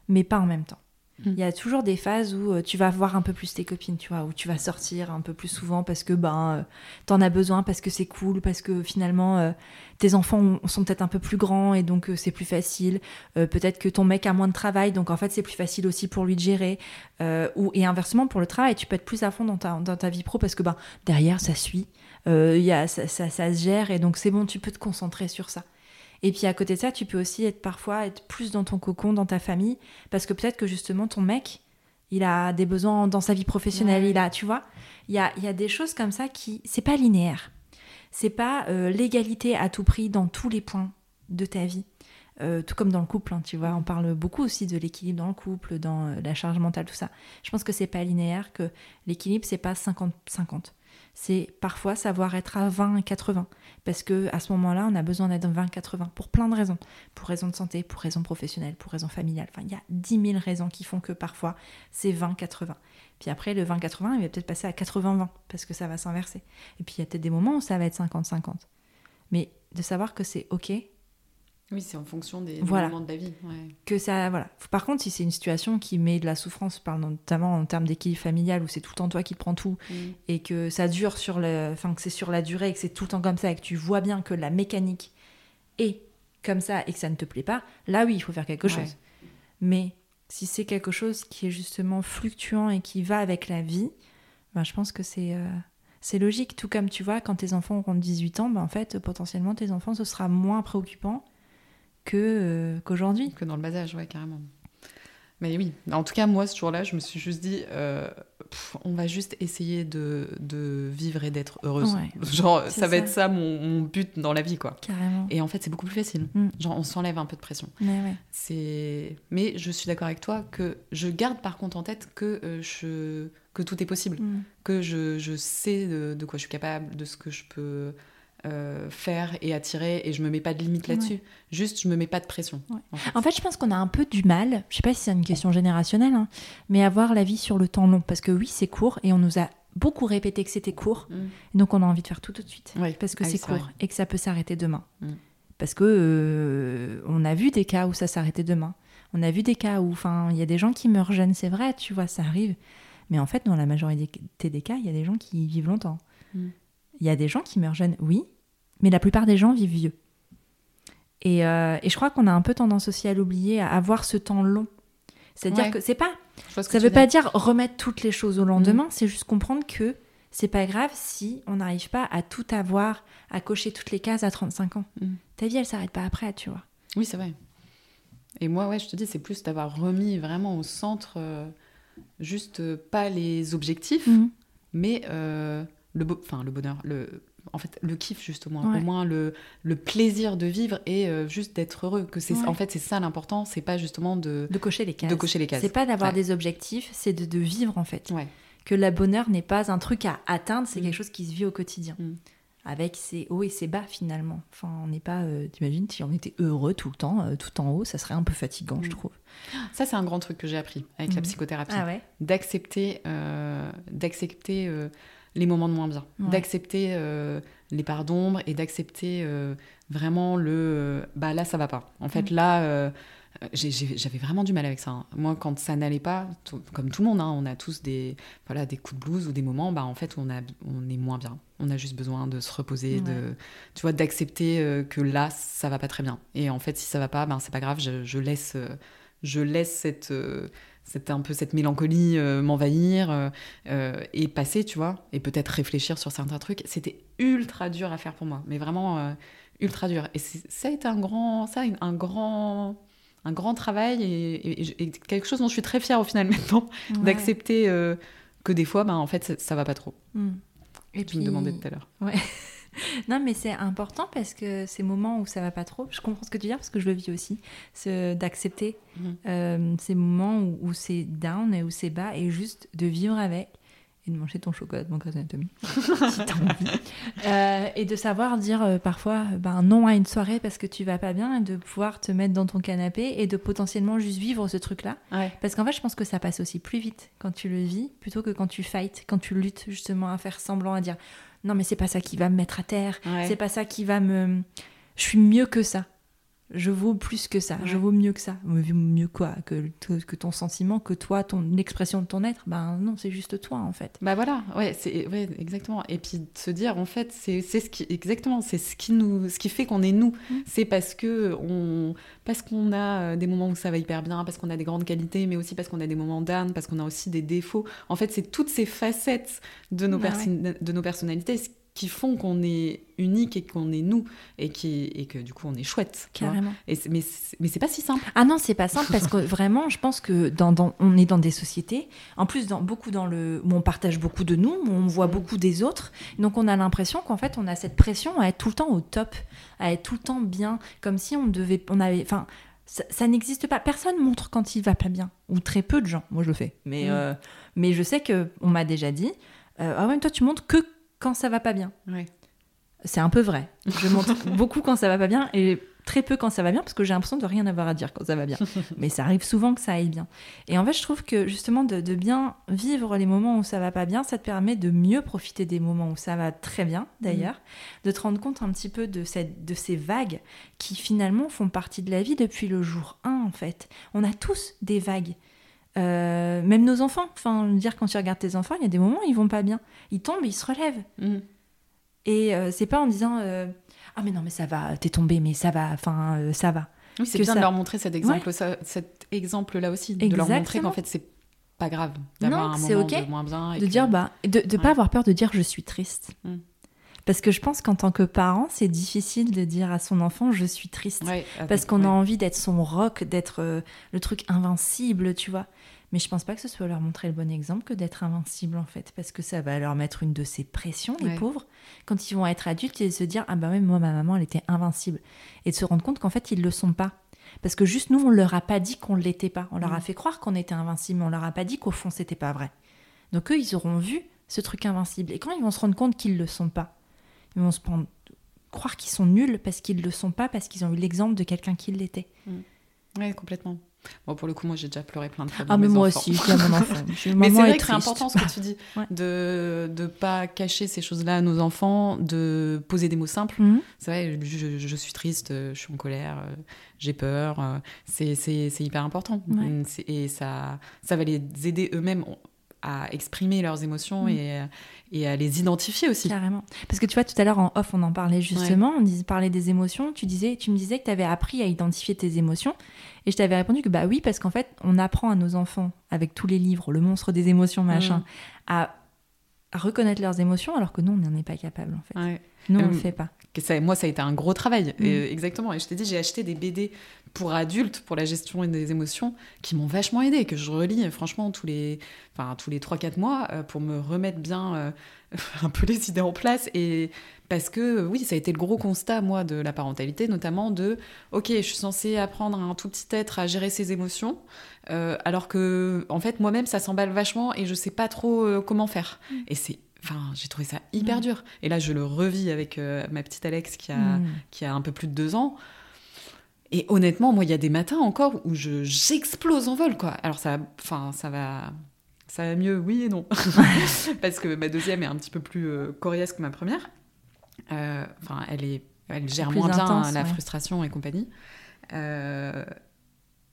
mais pas en même temps. Hmm. Il y a toujours des phases où euh, tu vas voir un peu plus tes copines, tu vois, où tu vas sortir un peu plus souvent parce que ben euh, t'en as besoin, parce que c'est cool, parce que finalement euh, tes enfants sont peut-être un peu plus grands et donc c'est plus facile. peut-être que ton mec a moins de travail, donc en fait c'est plus facile aussi pour lui de gérer. ou et inversement pour le travail, tu peux être plus à fond dans ta, dans ta vie pro parce que ben derrière ça suit, y a, ça, ça, ça se gère et donc c'est bon, tu peux te concentrer sur ça. Et puis à côté de ça, tu peux aussi être parfois être plus dans ton cocon, dans ta famille, parce que peut-être que justement ton mec, il a des besoins dans sa vie professionnelle, il a, tu vois, il y a, y a des choses comme ça qui, c'est pas linéaire, c'est pas euh, l'égalité à tout prix dans tous les points de ta vie. Euh, tout comme dans le couple, hein, tu vois, on parle beaucoup aussi de l'équilibre dans le couple, dans euh, la charge mentale, tout ça. Je pense que c'est pas linéaire, que l'équilibre c'est pas 50-50 c'est parfois savoir être à 20 et 80. Parce que à ce moment-là, on a besoin d'être 20-80 pour plein de raisons. Pour raisons de santé, pour raisons professionnelles, pour raisons familiales. Enfin, il y a 10 000 raisons qui font que parfois c'est 20-80. Puis après, le 20-80, il va peut-être passer à 80-20 parce que ça va s'inverser. Et puis il y a peut-être des moments où ça va être 50-50. Mais de savoir que c'est OK oui, c'est en fonction des, moments de la vie. Que ça, voilà. Par contre, si c'est une situation qui met de la souffrance, notamment en termes d'équilibre familial, où c'est tout le temps toi qui prends tout, mm. et que ça dure sur le, enfin que c'est sur la durée, et que c'est tout le temps comme ça, et que tu vois bien que la mécanique est comme ça et que ça ne te plaît pas, là oui, il faut faire quelque chose. Mais si c'est quelque chose qui est justement fluctuant et qui va avec la vie, ben, je pense que c'est euh, c'est logique. Tout comme tu vois, quand tes enfants auront 18 ans, ben, en fait, potentiellement, tes enfants, ce sera moins préoccupant que euh, qu'aujourd'hui. Que dans le bas âge, ouais, carrément. Mais oui, en tout cas, moi, ce jour-là, je me suis juste dit, euh, on va juste essayer de, de vivre et d'être heureuse. [laughs] Genre, ça va être ça mon, but dans la vie, quoi. Carrément. Et en fait, c'est beaucoup plus facile. Mm. Genre, on s'enlève un peu de pression. Mais, ouais. c'est... Mais je suis d'accord avec toi que je garde par contre en tête que, euh, je... que tout est possible. Mm. Que je, je sais de, de, quoi je suis capable, de ce que je peux euh, faire et attirer et je me mets pas de limite là-dessus. Juste, je me mets pas de pression. En, fait. je pense qu'on a un peu du mal, je sais pas si c'est une question générationnelle, hein, mais avoir la vie sur le temps long. Parce que oui, c'est court et on nous a beaucoup répété que c'était court. Mm. Donc on a envie de faire tout tout de suite. Parce que ah c'est court et que ça peut s'arrêter demain. Mm. Parce que euh, on a vu des cas où ça s'arrêtait demain. On a vu des cas où, il y a des gens qui meurent jeunes, c'est vrai, tu vois, ça arrive. Mais en fait, dans la majorité des cas, il y a des gens qui vivent longtemps. Mm. Il y a des gens qui meurent jeunes, oui, mais la plupart des gens vivent vieux. Et, euh, et je crois qu'on a un peu tendance aussi à l'oublier, à avoir ce temps long. C'est-à-dire que c'est pas. Ça veut pas dire remettre toutes les choses au lendemain, mm. c'est juste comprendre que c'est pas grave si on n'arrive pas à tout avoir, à cocher toutes les cases à 35 ans. Mm. Ta vie, elle s'arrête pas après, tu vois. Oui, c'est vrai. Et moi, ouais, je te dis, c'est plus d'avoir remis vraiment au centre, euh, juste euh, pas les objectifs, Mhm. mais le, enfin, le bonheur, le, en fait, le kiff, juste au moins. Ouais. Au moins, le, le plaisir de vivre et euh, juste d'être heureux. Que c'est, Ouais. En fait, c'est ça l'important, c'est pas justement de, De cocher les cases. de cocher les cases. C'est pas d'avoir Ouais. des objectifs, c'est de, de vivre en fait. Que le bonheur n'est pas un truc à atteindre, c'est Mm. quelque chose qui se vit au quotidien. Mm. Avec ses hauts et ses bas finalement. Enfin, on n'est pas. euh, T'imagines si on était heureux tout le temps, euh, tout en haut, ça serait un peu fatigant, je Mm. trouve. Ça, c'est un grand truc que j'ai appris avec la psychothérapie. Ah d'accepter euh, d'accepter les moments de moins bien, Ouais. d'accepter euh, les parts d'ombre et d'accepter euh, vraiment le euh, bah là ça va pas. En fait Mm. là euh, j'avais vraiment du mal avec ça. hein. Moi quand ça n'allait pas, comme tout le monde, hein, on a tous des voilà des coups de blues ou des moments bah en fait on a on est moins bien. On a juste besoin de se reposer, de tu vois d'accepter que là ça va pas très bien. Et en fait si ça va pas, ben c'est pas grave, je, je laisse je laisse cette cette un peu cette mélancolie euh, m'envahir euh, euh, et passer, tu vois, et peut-être réfléchir sur certains trucs. C'était ultra dur à faire pour moi, mais vraiment euh, ultra dur. Et ça a été un grand, ça, un grand, un grand travail et, et- et quelque chose dont je suis très fière au final [laughs] maintenant, Ouais. d'accepter que des fois, ben, en fait, ça, ça va pas trop. Mm. Et Tu me demandais tout à l'heure. [laughs] [laughs] Non, mais c'est important parce que ces moments où ça va pas trop, je comprends ce que tu dis parce que je le vis aussi, ce- d'accepter Mhm. euh, ces moments où, où c'est down et où c'est bas et juste de vivre avec et de manger ton chocolat de mon Grey's Anatomy [laughs] si t'as envie. Euh, et de savoir dire euh, parfois ben, non à une soirée parce que tu vas pas bien et de pouvoir te mettre dans ton canapé et de potentiellement juste vivre ce truc-là. Ouais. Parce qu'en fait, je pense que ça passe aussi plus vite quand tu le vis plutôt que quand tu fights, quand tu luttes justement à faire semblant, à dire non, mais c'est pas ça qui va me mettre à terre, Ouais. c'est pas ça qui va me. Je suis mieux que ça. Je vaux plus que ça. Je vaux mieux que ça. Mais Mieux quoi que, que ton sentiment, que toi, ton l'expression de ton être? Ben non, c'est juste toi en fait. Bah voilà, ouais, c'est ouais, exactement. Et puis de se dire en fait, c'est ce qui exactement, c'est ce qui nous ce qui fait qu'on est nous. Mm. C'est parce que on parce qu'on a euh, des moments où ça va hyper bien, parce qu'on a des grandes qualités, mais aussi parce qu'on a des moments d'âne, parce qu'on a aussi des défauts. En fait, c'est toutes ces facettes de nos Bah de nos personnalités qui font qu'on est unique et qu'on est nous et qui et que du coup on est chouette. Carrément. Et mais c'est- mais c'est pas si simple. Ah non, c'est pas simple parce que [laughs] vraiment, je pense que dans, dans- on est dans des sociétés, en plus dans, beaucoup dans le, où on partage beaucoup de nous, où on voit beaucoup des autres, donc on a l'impression qu'en fait on a cette pression à être tout le temps au top, à être tout le temps bien, comme si on devait, on avait, enfin, ça, ça n'existe pas. Personne montre quand il va pas bien, ou très peu de gens. Moi je le fais, mais Mm. euh, mais je sais que on m'a déjà dit, euh, ah ouais, toi tu montres que quand ça va pas bien. Ouais. C'est un peu vrai. Je montre [laughs] beaucoup quand ça va pas bien et très peu quand ça va bien parce que j'ai l'impression de rien avoir à dire quand ça va bien. [laughs] Mais ça arrive souvent que ça aille bien. Et en fait, je trouve que justement de, de bien vivre les moments où ça va pas bien, ça te permet de mieux profiter des moments où ça va très bien d'ailleurs, de te rendre compte un petit peu de, cette, de ces vagues qui finalement font partie de la vie depuis le jour 1 en fait. On a tous des vagues. Euh, même nos enfants, enfin, dire quand tu regardes tes enfants, il y a des moments où ils vont pas bien. Ils tombent, ils se relèvent. Mm. Et euh, c'est pas en disant euh, ah mais non mais ça va, t'es tombé mais ça va, enfin euh, ça va. Oui, c'est bien ça- de leur montrer cet exemple, ça- cet exemple-là aussi, de leur montrer qu'en fait c'est pas grave d'avoir Non, un c'est moment ok de moins bien. et De que- dire bah de, de Ouais. pas avoir peur de dire je suis triste. Mm. Parce que je pense qu'en tant que parent, c'est difficile de dire à son enfant je suis triste. Ouais, Parce qu'on a envie d'être son rock, d'être euh, le truc invincible, tu vois. Mais je pense pas que ce soit leur montrer le bon exemple que d'être invincible en fait, parce que ça va leur mettre une de ces pressions, les Ouais. pauvres, quand ils vont être adultes et se dire ah bah ouais moi ma maman elle était invincible et de se rendre compte qu'en fait ils le sont pas. Parce que juste nous on leur a pas dit qu'on l'était pas, on leur a Mm. fait croire qu'on était invincible, mais on leur a pas dit qu'au fond c'était pas vrai. Donc eux ils auront vu ce truc invincible et quand ils vont se rendre compte qu'ils le sont pas, ils vont se prendre croire qu'ils sont nuls parce qu'ils le sont pas parce qu'ils ont eu l'exemple de quelqu'un qui l'était. Ouais, complètement. Bon, pour le coup, moi j'ai déjà pleuré plein de fois. Ah, mais mes moi enfants. aussi, mon enfant. Suis- Mais c'est vrai que c'est important ce que tu dis, [laughs] Ouais. de ne pas cacher ces choses-là à nos enfants, de poser des mots simples. Mhm. C'est vrai, je, je suis triste, euh, je suis en colère, euh, j'ai peur. euh, C'est hyper important. Ouais. Mm, Et ça, ça va les aider eux-mêmes à exprimer leurs émotions Mm. et, et à les identifier aussi. Carrément. Parce que tu vois, tout à l'heure en off, on en parlait justement, on dis- parlait des émotions. Tu, disais, tu me disais que tu avais appris à identifier tes émotions. Et je t'avais répondu que bah oui, parce qu'en fait, on apprend à nos enfants, avec tous les livres, le monstre des émotions, machin, Mm. à reconnaître leurs émotions alors que nous, on n'en est pas capable en fait. Ouais. Nous, on Euh, le fait pas. Ça- moi, ça a été un gros travail. Mm. Et, exactement. Et je t'ai dit, j'ai acheté des BD pour adultes, pour la gestion des émotions, qui m'ont vachement aidé, que je relis, franchement, tous les, enfin, tous les 3-4 mois, euh, pour me remettre bien euh, [laughs] un peu les idées en place. Et parce que, oui, ça a été le gros constat, moi, de la parentalité, notamment de, OK, je suis censée apprendre à un tout petit être à gérer ses émotions, euh, alors que, en fait, moi-même, ça s'emballe vachement et je sais pas trop euh, comment faire. Et c'est. Enfin, j'ai trouvé ça hyper Mm. dur. Et là, je le revis avec euh, ma petite Alex qui a, Mm. qui a un peu plus de deux ans. Et honnêtement, moi, il y a des matins encore où je j'explose en vol, quoi. Alors ça, enfin, ça va, ça va mieux, oui et non, [laughs] parce que ma deuxième est un petit peu plus euh, coriace que ma première. Euh, Enfin, elle est, elle gère moins bien la ouais. frustration et compagnie. Euh,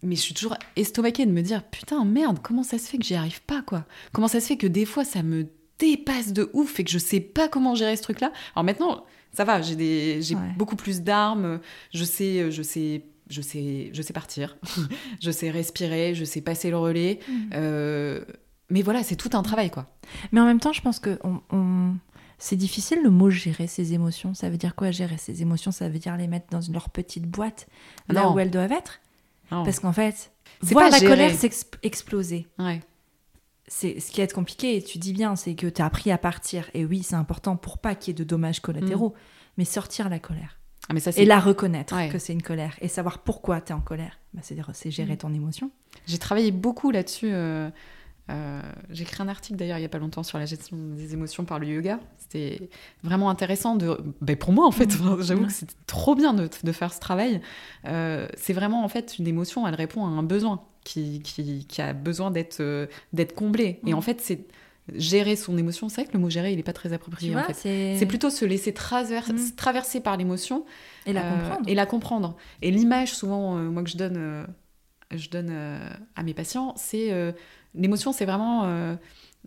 mais je suis toujours estomaquée de me dire putain merde comment ça se fait que j'y arrive pas quoi? Comment ça se fait que des fois ça me dépasse de ouf et que je sais pas comment gérer ce truc là alors maintenant ça va j'ai des j'ai Ouais. beaucoup plus d'armes je sais je sais je sais je sais partir [laughs] je sais respirer je sais passer le relais Mm. Euh, mais voilà c'est tout un travail quoi Mais en même temps, je pense que on, on- c'est difficile le mot gérer ses émotions. Ça veut dire quoi gérer ses émotions? Ça veut dire les mettre dans leur petite boîte, là Non. où elles doivent être? Non. Parce qu'en fait, voir la gérer. colère s'ex- exploser, ouais c'est ce qui est compliqué. Et tu dis bien, c'est que tu as appris à partir. Et oui, c'est important pour pas qu'il y ait de dommages collatéraux. Mais sortir la colère ah, mais ça c'est et la reconnaître Ouais. que c'est une colère et savoir pourquoi tu es en colère, bah, c'est c'est gérer Mm. ton émotion. J'ai travaillé beaucoup là-dessus. euh, euh, J'ai écrit un article d'ailleurs il y a pas longtemps sur la gestion des émotions par le yoga. C'était vraiment intéressant de, ben, pour moi en fait. Enfin, [laughs] J'avoue que c'était trop bien de, de faire ce travail. Euh, c'est vraiment en fait une émotion. Elle répond à un besoin qui, qui, qui a besoin d'être euh, d'être comblé. Et Mhm. en fait c'est gérer son émotion. C'est vrai que le mot gérer il est pas très approprié vois, en fait. c'est plutôt se laisser traverser, Mhm. traverser par l'émotion et la comprendre. Et la comprendre. Et l'image, souvent, moi, que je donne, je donne euh, à mes patients, c'est euh, l'émotion, c'est vraiment euh,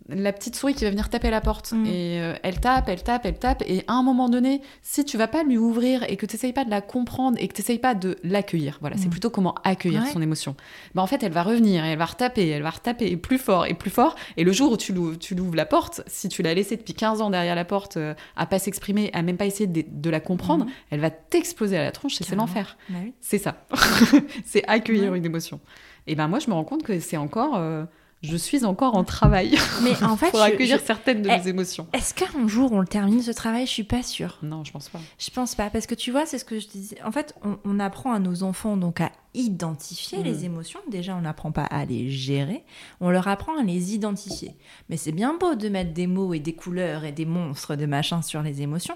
la petite souris qui va venir taper à la porte. Mm. Et euh, elle tape, elle tape, elle tape. Et à un moment donné, si tu vas pas lui ouvrir et que tu n'essayes pas de la comprendre et que tu n'essayes pas de l'accueillir, voilà, c'est Mm. plutôt comment accueillir Ouais. son émotion. Bah, en fait, elle va revenir et elle va retaper, elle va retaper et plus fort et plus fort. Et le jour où tu l'ouvres, tu l'ouvres la porte, si tu l'as laissée depuis 15 ans derrière la porte, euh, à pas s'exprimer, à même pas essayer de, de la comprendre, Mhm. elle va t'exploser à la tronche et c'est l'enfer. Bah oui. C'est ça. [laughs] c'est accueillir une émotion. Et ben moi, je me rends compte que c'est encore. euh, je suis encore en travail Mais en [laughs] fait, pour accueillir je- certaines de Eh, mes émotions. est-ce qu'un jour on le termine ce travail? Je suis pas sûre. Non, je pense pas. Je pense pas, parce que tu vois, c'est ce que je disais. En fait, on, on apprend à nos enfants donc à identifier les émotions. Déjà, on n'apprend pas à les gérer, on leur apprend à les identifier. Mais c'est bien beau de mettre des mots et des couleurs et des monstres de machin sur les émotions.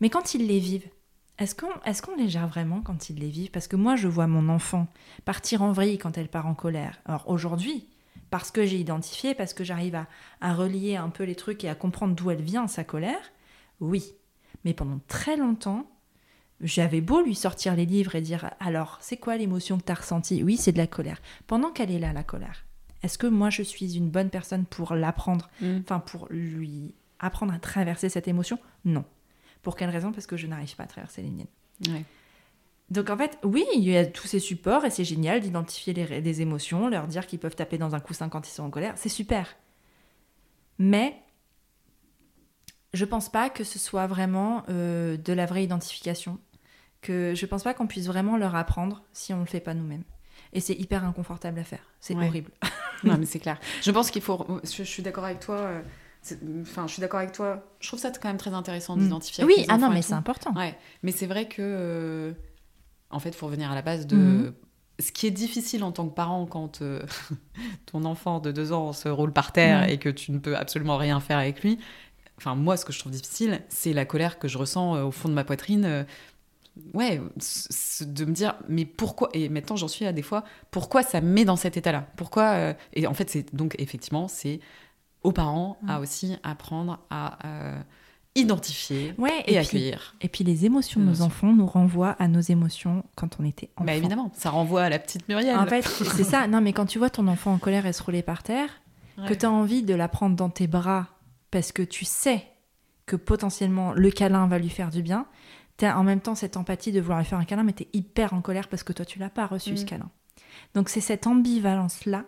Mais quand ils les vivent, est-ce qu'on est qu'on les gère vraiment quand ils les vivent? Parce que moi, je vois mon enfant partir en vrille quand elle part en colère. Alors aujourd'hui, parce que j'ai identifié, parce que j'arrive à, à relier un peu les trucs et à comprendre d'où elle vient, sa colère, oui. Mais pendant très longtemps, j'avais beau lui sortir les livres et dire alors, c'est quoi l'émotion que tu as ressentie? Oui, c'est de la colère. Pendant qu'elle est là, la colère, est-ce que moi je suis une bonne personne pour l'apprendre, Mm. enfin pour lui apprendre à traverser cette émotion? Non. Pour quelle raison? Parce que je n'arrive pas à traverser les miennes. Ouais. Donc en fait, oui, il y a tous ces supports et c'est génial d'identifier les, les émotions, leur dire qu'ils peuvent taper dans un coussin quand ils sont en colère, c'est super. Mais je pense pas que ce soit vraiment euh, de la vraie identification, que je pense pas qu'on puisse vraiment leur apprendre si on le fait pas nous-mêmes. Et c'est hyper inconfortable à faire, c'est Ouais. horrible. [laughs] Non, mais c'est clair. Je pense qu'il faut. Je, je suis d'accord avec toi. euh, Enfin, je suis d'accord avec toi. Je trouve ça quand même très intéressant Mm. d'identifier. Oui, ah non, mais c'est important. Ouais, mais c'est vrai que, euh, en fait, il faut revenir à la base de. Mhm. Ce qui est difficile en tant que parent quand euh, [laughs] ton enfant de deux ans se roule par terre et que tu ne peux absolument rien faire avec lui. Enfin, moi, ce que je trouve difficile, c'est la colère que je ressens euh, au fond de ma poitrine. euh, ouais, de me dire, mais pourquoi Et maintenant, j'en suis à des fois, pourquoi ça me met dans cet état-là? Pourquoi euh, Et en fait, c'est donc effectivement, c'est aux parents à aussi apprendre à identifier Ouais, et, et, puis, accueillir. et puis les émotions de nos enfants nous renvoient à nos émotions quand on était enfant. Bah évidemment, ça renvoie à la petite Muriel. En fait, c'est ça. Non, mais quand tu vois ton enfant en colère et se rouler par terre, que tu as envie de la prendre dans tes bras parce que tu sais que potentiellement le câlin va lui faire du bien, tu as en même temps cette empathie de vouloir lui faire un câlin, mais tu es hyper en colère parce que toi, tu l'as pas reçu ce Mm. câlin. Donc c'est cette ambivalence-là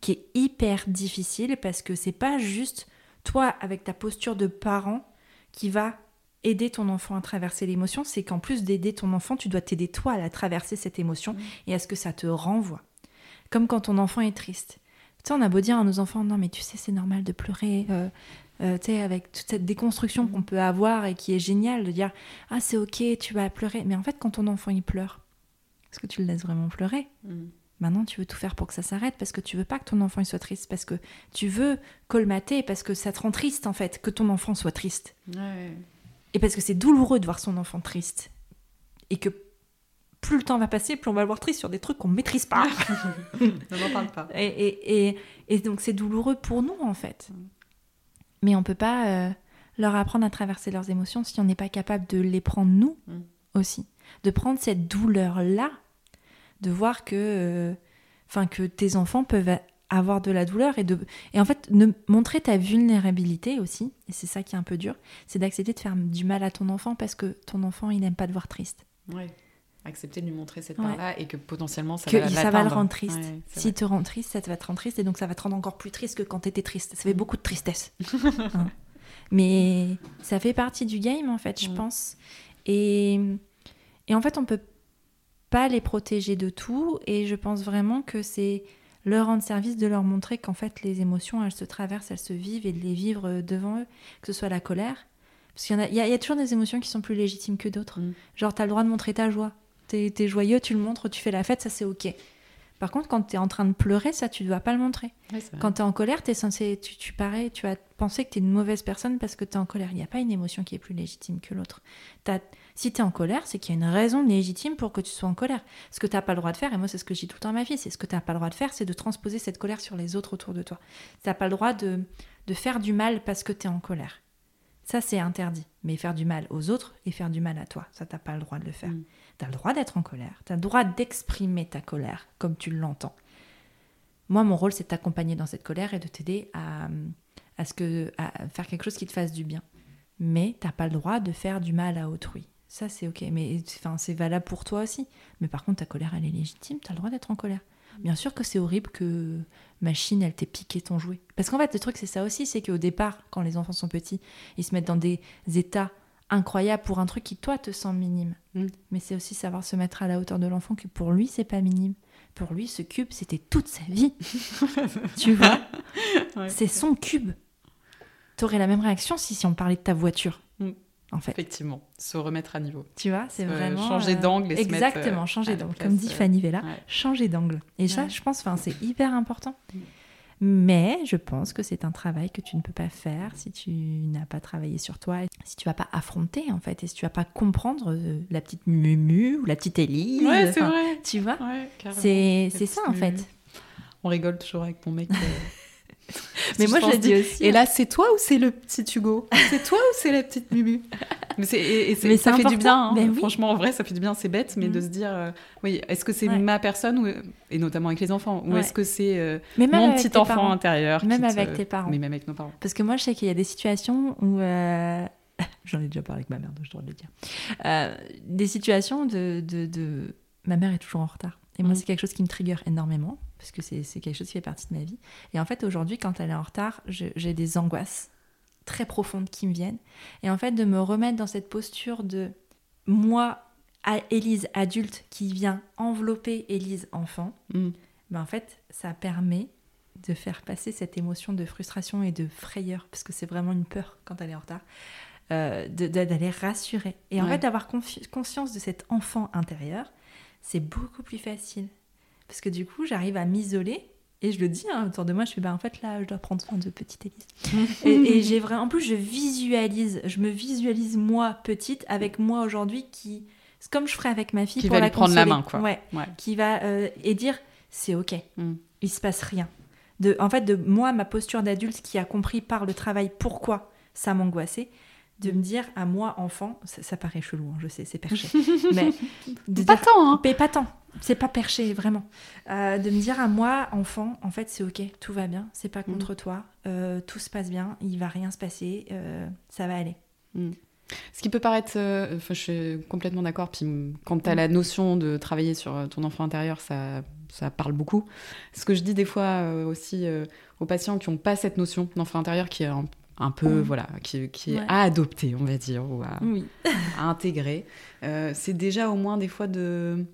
qui est hyper difficile parce que c'est pas juste toi, avec ta posture de parent, qui va aider ton enfant à traverser l'émotion, c'est qu'en plus d'aider ton enfant, tu dois t'aider toi à la traverser cette émotion et à ce que ça te renvoie. Comme quand ton enfant est triste. Tu sais, on a beau dire à nos enfants, non mais tu sais, c'est normal de pleurer. Euh, euh, tu sais, avec toute cette déconstruction qu'on peut avoir et qui est géniale de dire, ah c'est ok, tu vas pleurer. Mais en fait, quand ton enfant il pleure, est-ce que tu le laisses vraiment pleurer? Mm. Maintenant, tu veux tout faire pour que ça s'arrête parce que tu veux pas que ton enfant il soit triste, parce que tu veux colmater, parce que ça te rend triste en fait, que ton enfant soit triste. Ouais. Et parce que c'est douloureux de voir son enfant triste. Et que plus le temps va passer, plus on va le voir triste sur des trucs qu'on maîtrise pas. [laughs] Ne m'en parle pas. et, et, et, et donc c'est douloureux pour nous en fait. Mais on peut pas euh, leur apprendre à traverser leurs émotions si on n'est pas capable de les prendre nous Mm. aussi. De prendre cette douleur-là, de voir que, euh, que tes enfants peuvent avoir de la douleur et de et en fait ne, montrer ta vulnérabilité aussi et c'est ça qui est un peu dur c'est d'accepter de faire du mal à ton enfant parce que ton enfant il n'aime pas te voir triste Ouais. Accepter de lui montrer cette Ouais. part-là et que potentiellement ça que va ça va le rendre triste Ouais, s'il te rend triste ça te va te rendre triste et donc ça va te rendre encore plus triste que quand t'étais triste ça fait beaucoup de tristesse [laughs] Hein. mais ça fait partie du game en fait je Mm. pense et et en fait on peut pas les protéger de tout. Et je pense vraiment que c'est leur rendre service de leur montrer qu'en fait les émotions elles se traversent elles se vivent et de les vivre euh, devant eux que ce soit la colère. Parce qu'il y y, a- il y a toujours des émotions qui sont plus légitimes que d'autres. Mm. genre t'as le droit de montrer ta joie. T'es es joyeux tu le montres tu fais la fête ça c'est ok. Par contre quand t'es en train de pleurer ça tu dois pas le montrer. Quand t'es en colère t'es censé tu, tu parais tu vas penser que t'es une mauvaise personne parce que t'es en colère. Il n'y a pas une émotion qui est plus légitime que l'autre si t'es en colère c'est qu'il y a une raison légitime pour que tu sois en colère ce que t'as pas le droit de faire et moi c'est ce que je dis tout le temps à ma fille c'est ce que t'as pas le droit de faire c'est de transposer cette colère sur les autres autour de toi t'as pas le droit de, de faire du mal parce que t'es en colère ça c'est interdit mais faire du mal aux autres et faire du mal à toi ça t'as pas le droit de le faire Mm. T'as le droit d'être en colère, t'as le droit d'exprimer ta colère comme tu l'entends. Moi, mon rôle, c'est de t'accompagner dans cette colère et de t'aider à, à, ce que, à faire quelque chose qui te fasse du bien. Mais t'as pas le droit de faire du mal à autrui. Ça, c'est ok. Mais enfin, c'est valable pour toi aussi. Mais par contre, ta colère, elle est légitime. T'as le droit d'être en colère. Bien sûr que c'est horrible que machine, elle t'ait piqué ton jouet. Parce qu'en fait, le truc, c'est ça aussi. C'est qu'au départ, quand les enfants sont petits, ils se mettent dans des états incroyables pour un truc qui, toi, te semble minime. Mm. Mais c'est aussi savoir se mettre à la hauteur de l'enfant que pour lui, c'est pas minime. Pour lui, ce cube, c'était toute sa vie. [laughs] tu vois? Ouais. C'est son cube. T'aurais la même réaction si, si on parlait de ta voiture. En fait, Effectivement, se remettre à niveau. tu vois, c'est Euh, vraiment changer d'angle et se mettre, exactement euh, changer d'angle. Comme dit euh, Fanny Vella, ouais. changer d'angle. Et ça, je pense, enfin, c'est hyper important. Mm. Mais je pense que c'est un travail que tu ne peux pas faire si tu n'as pas travaillé sur toi, si tu vas pas affronter en fait, et si tu vas pas comprendre euh, la petite Mumu ou la petite Élise. Ouais, c'est vrai. Tu vois, Ouais, c'est ça en fait. On rigole toujours avec mon mec. euh, [laughs] Mais moi, je pense le dis aussi. Et là, c'est toi ou c'est le petit Hugo C'est toi ou c'est la petite Mumu [laughs] Mais, c'est, et, et c'est- Mais ça fait du bien. hein. Ben oui. Franchement, en vrai, ça fait du bien. C'est bête, mais Mm. de se dire, euh, oui, est-ce que c'est Ouais. ma personne ou, et notamment avec les enfants, ou Ouais. est-ce que c'est euh, mon petit enfant parents. intérieur Même te- avec tes parents. Mais même avec nos parents. Parce que moi, je sais qu'il y a des situations où. euh, [laughs] J'en ai déjà parlé avec ma mère, donc je dois le dire. Des situations de, de, de- Ma mère est toujours en retard. Et moi, Mm. c'est quelque chose qui me trigger énormément, parce que c'est quelque chose qui fait partie de ma vie. Et en fait, aujourd'hui, quand elle est en retard, j'ai des angoisses très profondes qui me viennent. Et en fait, de me remettre dans cette posture de moi, à Élise adulte, qui vient envelopper Élise enfant, Mm. ben en fait, ça permet de faire passer cette émotion de frustration et de frayeur, parce que c'est vraiment une peur quand elle est en retard, euh, d'aller rassurer. Et en fait, d'avoir conscience de cet enfant intérieur, c'est beaucoup plus facile. Parce que du coup, j'arrive à m'isoler. Et je le dis hein, autour de moi, je fais bah en fait là, je dois prendre soin de petite Élise. [laughs] et, et j'ai vraiment, en plus, je visualise, je me visualise moi petite avec moi aujourd'hui qui, c'est comme je ferais avec ma fille Qui pour va la lui prendre la main, quoi. Ouais, Ouais. qui va euh, et dire c'est ok, Mm. il se passe rien. De, en fait, de moi, ma posture d'adulte qui a compris par le travail pourquoi ça m'angoissait, de me dire à moi, enfant, ça, ça paraît chelou, hein, je sais, c'est perché, [laughs] mais de Pas dire, tant, hein mais pas tant, c'est pas perché, vraiment. Euh, de me dire à moi, enfant, en fait, c'est ok, tout va bien, c'est pas contre toi, euh, tout se passe bien, il va rien se passer, euh, ça va aller. Ce qui peut paraître, je suis complètement d'accord. Puis mm, quand tu as la notion de travailler sur ton enfant intérieur, ça, ça parle beaucoup. Ce que je dis des fois aussi aux patients qui n'ont pas cette notion d'enfant intérieur, qui est un un peu, Mm. voilà, qui, qui est à adopter, on va dire, ou à, Oui. à [laughs] intégrer. C'est déjà au moins des fois de,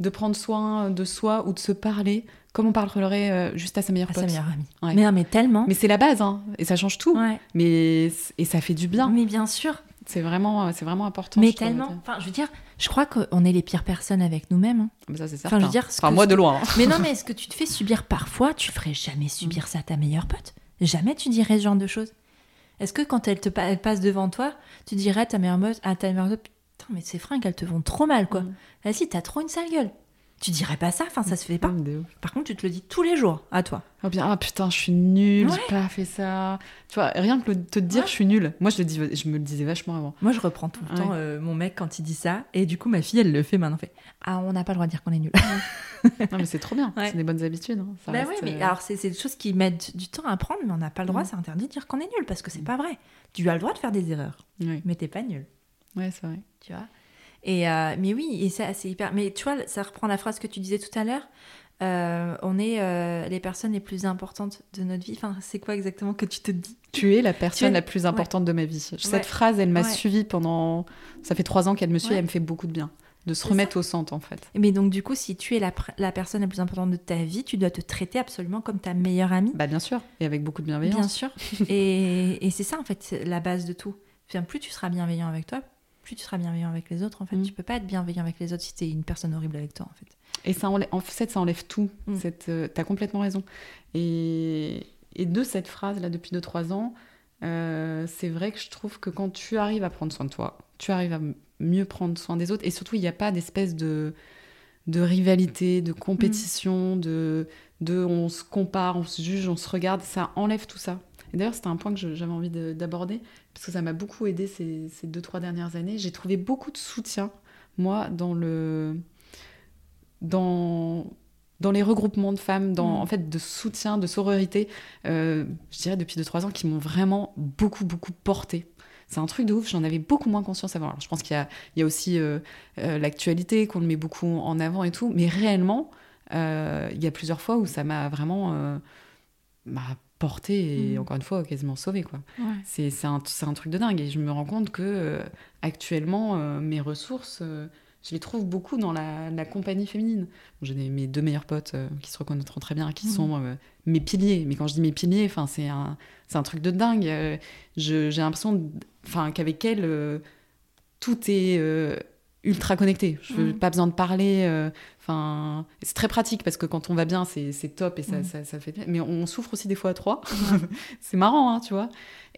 de prendre soin de soi ou de se parler comme on parlerait euh, juste à sa meilleure À pote. sa meilleure amie. Ouais. Mais, non, mais tellement. Mais c'est la base, hein, et ça change tout. Ouais. Mais et ça fait du bien. Mais bien sûr. C'est vraiment, c'est vraiment important. mais je tellement. Enfin, je veux dire, je crois qu'on est les pires personnes avec nous-mêmes. hein. Mais ça, c'est Enfin, certain. je veux dire, Enfin, moi de loin. hein. Mais non, mais [laughs] ce que tu te fais subir parfois, tu ferais jamais subir ça à ta meilleure pote. Jamais tu dirais ce genre de choses. Est-ce que quand elle te pa- elle passe devant toi, tu dirais à ta meilleure pote, à ta meilleure pote, putain, mais ces fringues, elles te vont trop mal, quoi. Mm. Vas-y, t'as trop une sale gueule. Tu dirais pas ça, enfin, ça se fait pas. Mm. Par contre, tu te le dis tous les jours à toi. Oh bien, ah putain, je suis nulle, Ouais. j'ai pas fait ça. Tu vois, rien que te dire Ouais. je suis nulle. Moi, je, le dis, je me le disais vachement avant. Moi, je reprends tout le Ouais. temps euh, mon mec quand il dit ça, et du coup, ma fille, elle le fait maintenant. Fait ah, on n'a pas le droit de dire qu'on est nul. [laughs] Non, mais c'est trop bien. C'est des bonnes habitudes. hein. Ça bah reste, ouais, mais euh, alors c'est des choses qui mettent du temps à apprendre, mais on n'a pas le droit, Mm. c'est interdit de dire qu'on est nul parce que c'est pas vrai. Tu as le droit de faire des erreurs, ouais. mais t'es pas nul. Ouais, c'est vrai. tu vois? Et euh, mais oui, et ça c'est hyper. Mais tu vois, ça reprend la phrase que tu disais tout à l'heure. Euh, on est euh, les personnes les plus importantes de notre vie. Enfin, c'est quoi exactement que tu te dis? Tu es la personne es- la plus importante de ma vie. Cette Ouais. phrase, elle m'a Ouais. suivie pendant. Ça fait trois ans qu'elle me suit, Ouais. elle me fait beaucoup de bien. De se remettre au centre, en fait. Mais donc du coup, si tu es la, pr- la personne la plus importante de ta vie, tu dois te traiter absolument comme ta meilleure amie. Bah, bien sûr. Et avec beaucoup de bienveillance. Bien sûr. et et c'est ça en fait la base de tout. Enfin, plus tu seras bienveillant avec toi, plus tu seras bienveillant avec les autres. En fait, Mm. tu peux pas être bienveillant avec les autres si t'es une personne horrible avec toi. En fait. Et ça enlève, en fait, ça enlève tout. Mm. Cette, euh, T'as complètement raison. Et, et de cette phrase-là, depuis 2-3 ans, euh, c'est vrai que je trouve que quand tu arrives à prendre soin de toi, tu arrives à mieux prendre soin des autres. Et surtout, il n'y a pas d'espèce de, de rivalité, de compétition, de, de on se compare, on se juge, on se regarde. Ça enlève tout ça. Et d'ailleurs, c'était un point que j'avais envie de- d'aborder, parce que ça m'a beaucoup aidé ces, ces 2-3 dernières années. J'ai trouvé beaucoup de soutien, moi, dans le dans, dans les regroupements de femmes, dans, Mm. en fait, de soutien, de sororité, euh, je dirais depuis 2-3 ans, qui m'ont vraiment beaucoup, beaucoup porté. C'est un truc de ouf, j'en avais beaucoup moins conscience avant. Alors, je pense qu'il y y a aussi euh, euh, l'actualité, qu'on le met beaucoup en avant et tout, mais réellement, il y a plusieurs fois où ça m'a vraiment porté et Mm. encore une fois quasiment sauvé quoi. C'est c'est un, c'est un truc de dingue et je me rends compte que euh, actuellement euh, mes ressources euh, je les trouve beaucoup dans la, la compagnie féminine. J'ai mes deux meilleures potes qui se reconnaîtront très bien, qui Mhm. sont mes piliers. Mais quand je dis mes piliers, enfin c'est un, c'est un truc de dingue. Je- J'ai l'impression, enfin qu'avec elles, tout est ultra connecté. Je n'ai Mhm. pas besoin de parler. euh, Enfin, c'est très pratique parce que quand on va bien, c'est top et ça, Mhm. ça, ça fait. Mais on souffre aussi des fois à trois. [laughs] c'est marrant, hein, tu vois.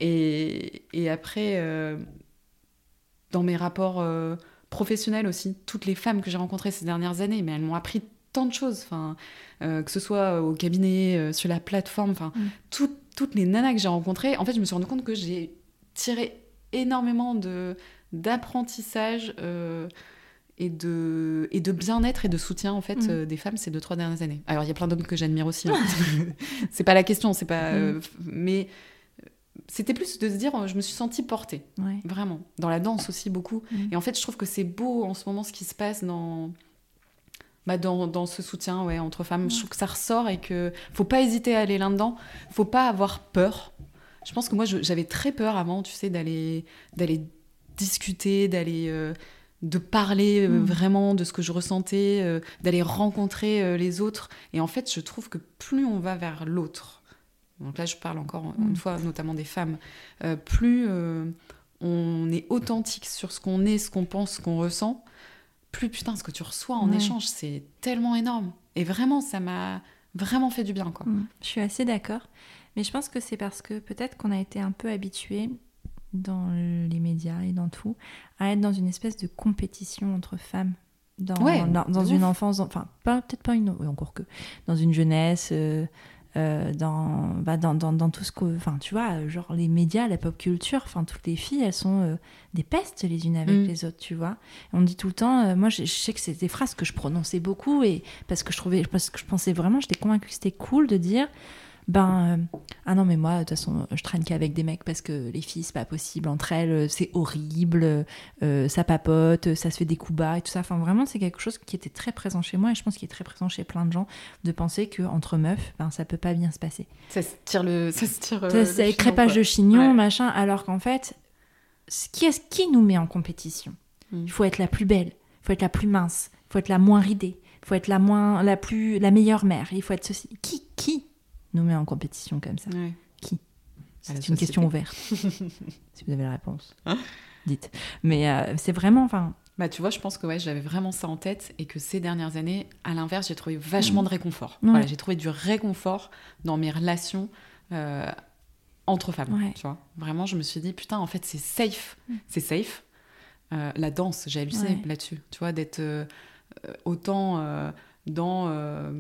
Et, et après, euh, dans mes rapports euh, professionnels aussi, toutes les femmes que j'ai rencontrées ces dernières années, mais elles m'ont appris tant de choses. Enfin, que ce soit au cabinet, sur la plateforme, enfin, Mm. tout- toutes les nanas que j'ai rencontrées, en fait, je me suis rendu compte que j'ai tiré énormément de d'apprentissage euh, et de, et de bien-être et de soutien en fait Mm. euh, des femmes ces deux trois dernières années. Alors il y a plein d'hommes que j'admire aussi. hein. [laughs] c'est pas la question, c'est pas. euh, f- mais euh, c'était plus de se dire, euh, je me suis sentie portée, Ouais. vraiment. Dans la danse aussi beaucoup. Mm. Et en fait, je trouve que c'est beau en ce moment ce qui se passe dans. Bah dans, dans ce soutien ouais, entre femmes, je trouve que ça ressort et que faut pas hésiter à aller là-dedans, faut pas avoir peur. Je pense que moi j'avais très peur avant, tu sais, d'aller d'aller discuter, d'aller euh, de parler euh, Mm. vraiment de ce que je ressentais, euh, d'aller rencontrer euh, les autres. Et en fait, je trouve que plus on va vers l'autre, donc là je parle encore Mm. une fois notamment des femmes, plus on est authentique sur ce qu'on est, ce qu'on pense, ce qu'on ressent, plus putain ce que tu reçois en échange, c'est tellement énorme. Et vraiment, ça m'a vraiment fait du bien, quoi. Mm. Je suis assez d'accord. Mais je pense que c'est parce que peut-être qu'on a été un peu habitué dans les médias et dans tout à être dans une espèce de compétition entre femmes. Dans, Ouais, dans, une enfance, enfin, peut-être pas une. oui, encore que. Dans une jeunesse. euh, euh, dans, bah, dans, dans, dans tout ce que. Enfin, tu vois, genre les médias, la pop culture, enfin, toutes les filles, elles sont euh, des pestes les unes avec Mm. les autres, tu vois. On dit tout le temps, euh, moi je, je sais que c'est des phrases que je prononçais beaucoup et parce que je trouvais, parce que je pensais vraiment, j'étais convaincue que c'était cool de dire ben euh, ah non mais moi de toute façon je traîne qu'avec des mecs parce que les filles c'est pas possible entre elles euh, c'est horrible euh, ça papote ça se fait des coups bas et tout ça. Enfin vraiment c'est quelque chose qui était très présent chez moi et je pense qu'il est très présent chez plein de gens de penser que entre meufs ben ça peut pas bien se passer. Ça se tire le ça se tire c'est crépage de chignon machin alors qu'en fait qui est-ce qui nous met en compétition mm. il faut être la plus belle il faut être la plus mince il faut être la moins ridée il faut être la moins la plus la meilleure mère il faut être ceci. Qui qui nous met en compétition comme ça Qui? C'est une question ouverte. [laughs] si vous avez la réponse, hein? Dites. Mais euh, c'est vraiment, enfin. Bah, tu vois, je pense que ouais, j'avais vraiment ça en tête et que ces dernières années, à l'inverse, j'ai trouvé vachement de réconfort. Voilà, j'ai trouvé du réconfort dans mes relations euh, entre femmes. Tu vois, vraiment, je me suis dit putain, en fait, c'est safe, mm. c'est safe. Euh, la danse, j'ai halluciné là-dessus. Tu vois, d'être autant dans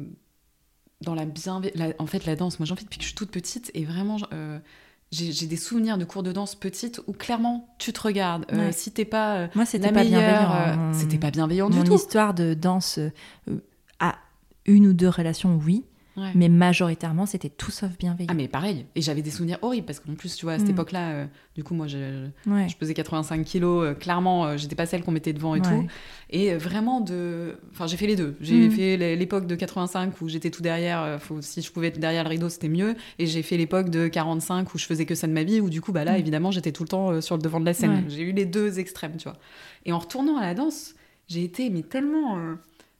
dans la bienveillance. En fait, la danse, moi j'en fais depuis que je suis toute petite et vraiment. Euh, j'ai des souvenirs de cours de danse petite où clairement tu te regardes. Euh, si t'es pas euh, Moi, c'était pas bienveillant. c'était pas bienveillant du tout. Mon histoire de danse à une ou deux relations, oui. Mais majoritairement, c'était tout sauf bienveillant. Ah, mais pareil. Et j'avais des souvenirs horribles parce qu'en plus, tu vois, à cette mm. époque-là, euh, du coup, moi, je, je pesais 85 kilos. Euh, clairement, euh, j'étais pas celle qu'on mettait devant et tout. Et vraiment, de. Enfin, j'ai fait les deux. J'ai mm. fait l'époque de 85 où j'étais tout derrière. Faut, si je pouvais être derrière le rideau, c'était mieux. Et j'ai fait l'époque de 45 où je faisais que ça de ma vie, où du coup, bah là, mm. évidemment, j'étais tout le temps sur le devant de la scène. J'ai eu les deux extrêmes, tu vois. Et en retournant à la danse, j'ai été mais tellement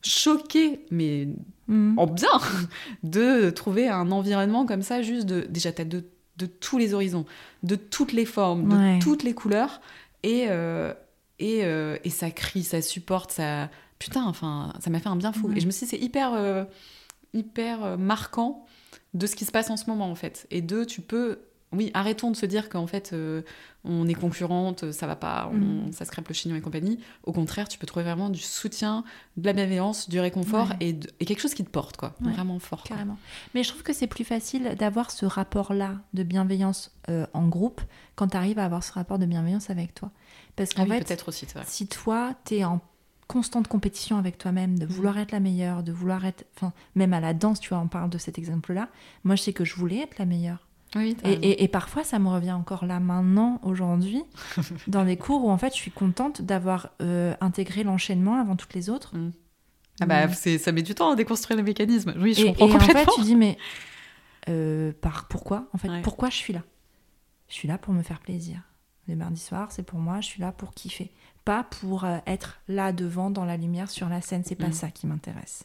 choquée, mais mm. en bien, [laughs] de trouver un environnement comme ça, juste de. Déjà, t'as de, de tous les horizons, de toutes les formes, de toutes les couleurs, et, euh, et, euh, et, ça crie, ça supporte, ça. Putain, enfin, ça m'a fait un bien fou. Et je me suis dit, c'est hyper, euh, hyper marquant de ce qui se passe en ce moment, en fait. Et deux, tu peux oui, arrêtons de se dire qu'en fait, euh, on est concurrente, ça va pas, mm. ça se crêpe le chignon et compagnie. Au contraire, tu peux trouver vraiment du soutien, de la bienveillance, du réconfort et, quelque chose qui te porte, quoi. Vraiment fort. Carrément. Mais je trouve que c'est plus facile d'avoir ce rapport-là de bienveillance euh, en groupe quand tu arrives à avoir ce rapport de bienveillance avec toi. Parce qu'en ah fait, aussi, si toi, tu es en constante compétition avec toi-même, de mm. vouloir être la meilleure, de vouloir être. Enfin, même à la danse, tu vois, on parle de cet exemple-là. Moi, je sais que je voulais être la meilleure et, parfois, ça me revient encore là maintenant, aujourd'hui, [laughs] dans les cours où en fait, je suis contente d'avoir euh, intégré l'enchaînement avant toutes les autres. Mm. Ah bah, mm. ça met du temps à déconstruire les mécanismes. Oui, je et, comprends et complètement. en fait, tu dis, mais euh, par, pourquoi En fait, pourquoi je suis là? Je suis là pour me faire plaisir. Les mardis soirs, c'est pour moi, je suis là pour kiffer. Pas pour euh, être là devant, dans la lumière, sur la scène, c'est pas mm. ça qui m'intéresse.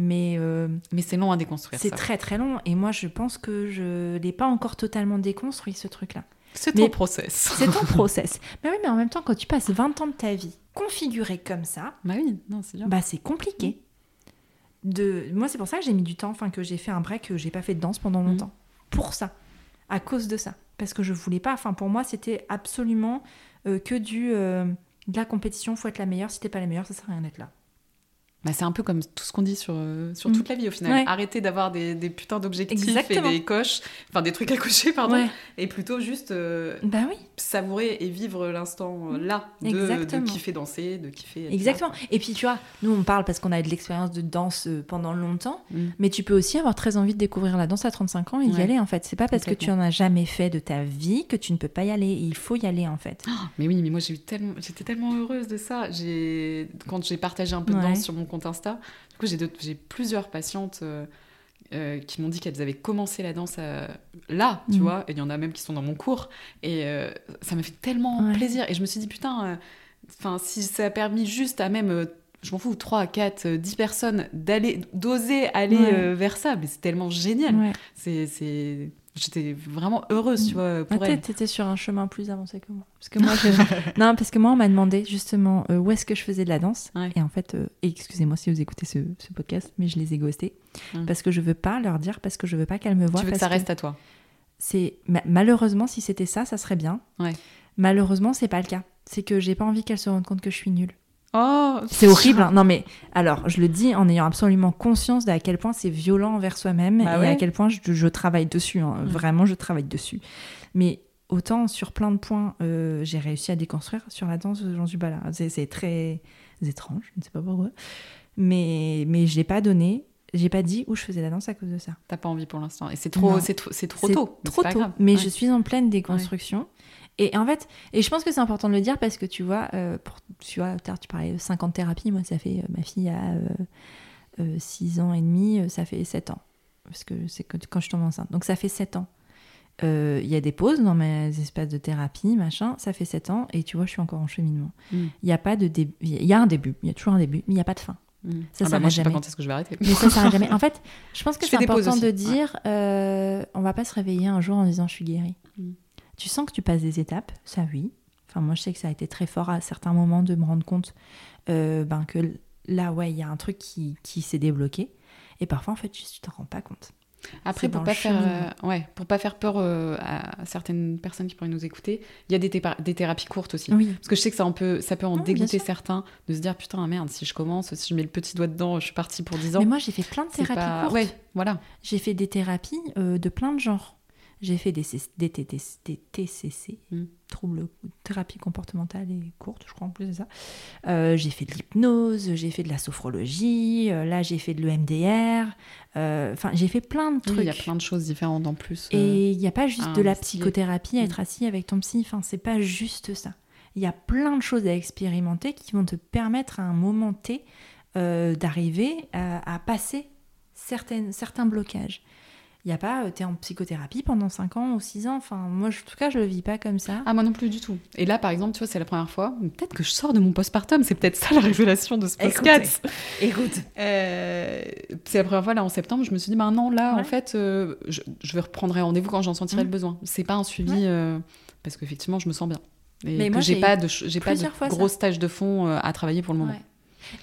Mais, euh, mais c'est long à déconstruire. C'est très très long. Et moi, je pense que je n'ai pas encore totalement déconstruit ce truc-là. C'est ton process. [laughs] C'est ton [laughs] process. Mais oui, mais en même temps, quand tu passes 20 ans de ta vie configurée comme ça, bah oui, non, c'est Bah c'est compliqué. De... Moi, c'est pour ça que j'ai mis du temps, enfin que j'ai fait un break, que j'ai pas fait de danse pendant mm. longtemps. Pour ça. À cause de ça. Parce que je voulais pas. Enfin, pour moi, c'était absolument euh, que du euh, de la compétition. Faut être la meilleure. Si t'es pas la meilleure, ça sert à rien d'être là. Bah, c'est un peu comme tout ce qu'on dit sur, euh, sur toute mm. la vie au final. Arrêter d'avoir des, des putains d'objectifs et des coches, enfin des trucs à cocher, pardon, et plutôt juste euh, bah oui. savourer et vivre l'instant euh, là, de, de, kiffer danser, de kiffer. Exactement. Et puis tu vois, nous on parle parce qu'on a de l'expérience de danse pendant longtemps, mm. mais tu peux aussi avoir très envie de découvrir la danse à 35 ans et y aller en fait. C'est pas parce que tu en as jamais fait de ta vie que tu ne peux pas y aller. Il faut y aller en fait. [gasps] mais oui, mais moi j'étais tellement, tellement heureuse de ça. Quand j'ai partagé un peu de danse sur mon compte Insta. Du coup, j'ai plusieurs patientes euh, euh, qui m'ont dit qu'elles avaient commencé la danse euh, là, tu mhm. vois, et il y en a même qui sont dans mon cours. Et ça m'a fait tellement plaisir. Et je me suis dit, putain, enfin, si ça a permis juste à même je m'en fous, 3, 4, 10 personnes, d'aller, d'oser aller vers ça, mais c'est tellement génial. C'est, j'étais vraiment heureuse, tu vois, pour elle. T'étais sur un chemin plus avancé que moi. Parce que moi, [laughs] non, parce que moi, on m'a demandé justement euh, où est-ce que je faisais de la danse. Et en fait, euh, excusez-moi si vous écoutez ce, podcast, mais je les ai ghostés. Hum. Parce que je veux pas leur dire, parce que je veux pas qu'elles me voient. Tu veux que ça reste à toi C'est Malheureusement, si c'était ça, ça serait bien. Ouais. Malheureusement, c'est pas le cas. C'est que j'ai pas envie qu'elles se rendent compte que je suis nulle. Oh, c'est horrible. Hein. Non mais alors, je le dis en ayant absolument conscience de à quel point c'est violent envers soi-même bah et à quel point je, travaille dessus. Hein. Mm. Vraiment, je travaille dessus. Mais autant sur plein de points, euh, j'ai réussi à déconstruire. Sur la danse, j'en suis pas là. C'est très étrange, je ne sais pas pourquoi. Mais mais je l'ai pas donné J'ai pas dit où je faisais la danse à cause de ça. T'as pas envie pour l'instant. Et c'est trop, c'est trop, c'est trop tôt. mais Trop c'est pas tôt. Mais Ouais. je suis en pleine déconstruction. Et en fait, et je pense que c'est important de le dire parce que tu vois, euh, pour, tu vois, l'heure, tu parlais de 50 thérapies. Moi, ça fait, euh, ma fille a 6 ans et demi, euh, ça fait 7 ans. Parce que c'est quand je tombe enceinte. Donc ça fait 7 ans. Euh, Il y a des pauses dans mes espaces de thérapie, machin. Ça fait 7 ans et tu vois, je suis encore en cheminement. Mm. Il n'y a pas de début. Il y a un début. Il y a toujours un début, mais il n'y a pas de fin. Mm. Ça, ah ça bah moi, je sais pas jamais. quand est-ce que je vais arrêter. Mais ça s'arrête jamais. [laughs] En fait, je pense que c'est important de dire euh, on va pas se réveiller un jour en disant je suis guérie. Mm. Tu sens que tu passes des étapes, ça oui. Enfin, moi, je sais que ça a été très fort à certains moments de me rendre compte euh, ben, que là, ouais, il y a un truc qui, qui s'est débloqué. Et parfois, en fait, tu tu t'en rends pas compte. Après, C'est pour pas faire, cheminement. euh, ouais, pour pas faire peur euh, à certaines personnes qui pourraient nous écouter, il y a des, thérapies courtes aussi. Oui. Parce que je sais que ça, en peut, ça peut en Oui, dégoûter certains de se dire putain merde si je commence, si je mets le petit doigt dedans, je suis partie pour 10 ans. Mais moi, j'ai fait plein de thérapies pas- courtes. Ouais, voilà. J'ai fait des thérapies euh, de plein de genres. J'ai fait des, des, TCC, Mm. troubles, thérapie comportementale et courte, je crois en plus c'est ça. Euh, j'ai fait de l'hypnose, j'ai fait de la sophrologie, euh, là j'ai fait de l'EMDR. euh, Enfin, j'ai fait plein de trucs. il y a plein de choses différentes en plus. Et il n'y a pas juste de la psychothérapie, à Mm. être assis avec ton psy. Enfin, c'est pas juste ça. Il y a plein de choses à expérimenter qui vont te permettre à un moment T d'arriver à, à passer certaines, certains blocages. Il n'y a pas, tu es en psychothérapie pendant 5 ans ou 6 ans. Enfin, moi, je- en tout cas, je le vis pas comme ça. Ah, moi non plus du tout. Et là, par exemple, tu vois, c'est la première fois. Peut-être que je sors de mon postpartum. C'est peut-être ça la révélation de ce podcast. [laughs] Écoute. Euh, c'est la première fois, là, en septembre, je me suis dit, bah non, là, Ouais. en fait, euh, je, je vais reprendre rendez-vous quand j'en sentirai le besoin. C'est pas un suivi, euh, parce qu'effectivement, je me sens bien. Et Mais que moi, j'ai pas de, j'ai pas de plusieurs fois ça. gros stage de fond euh, à travailler pour le moment. Ouais.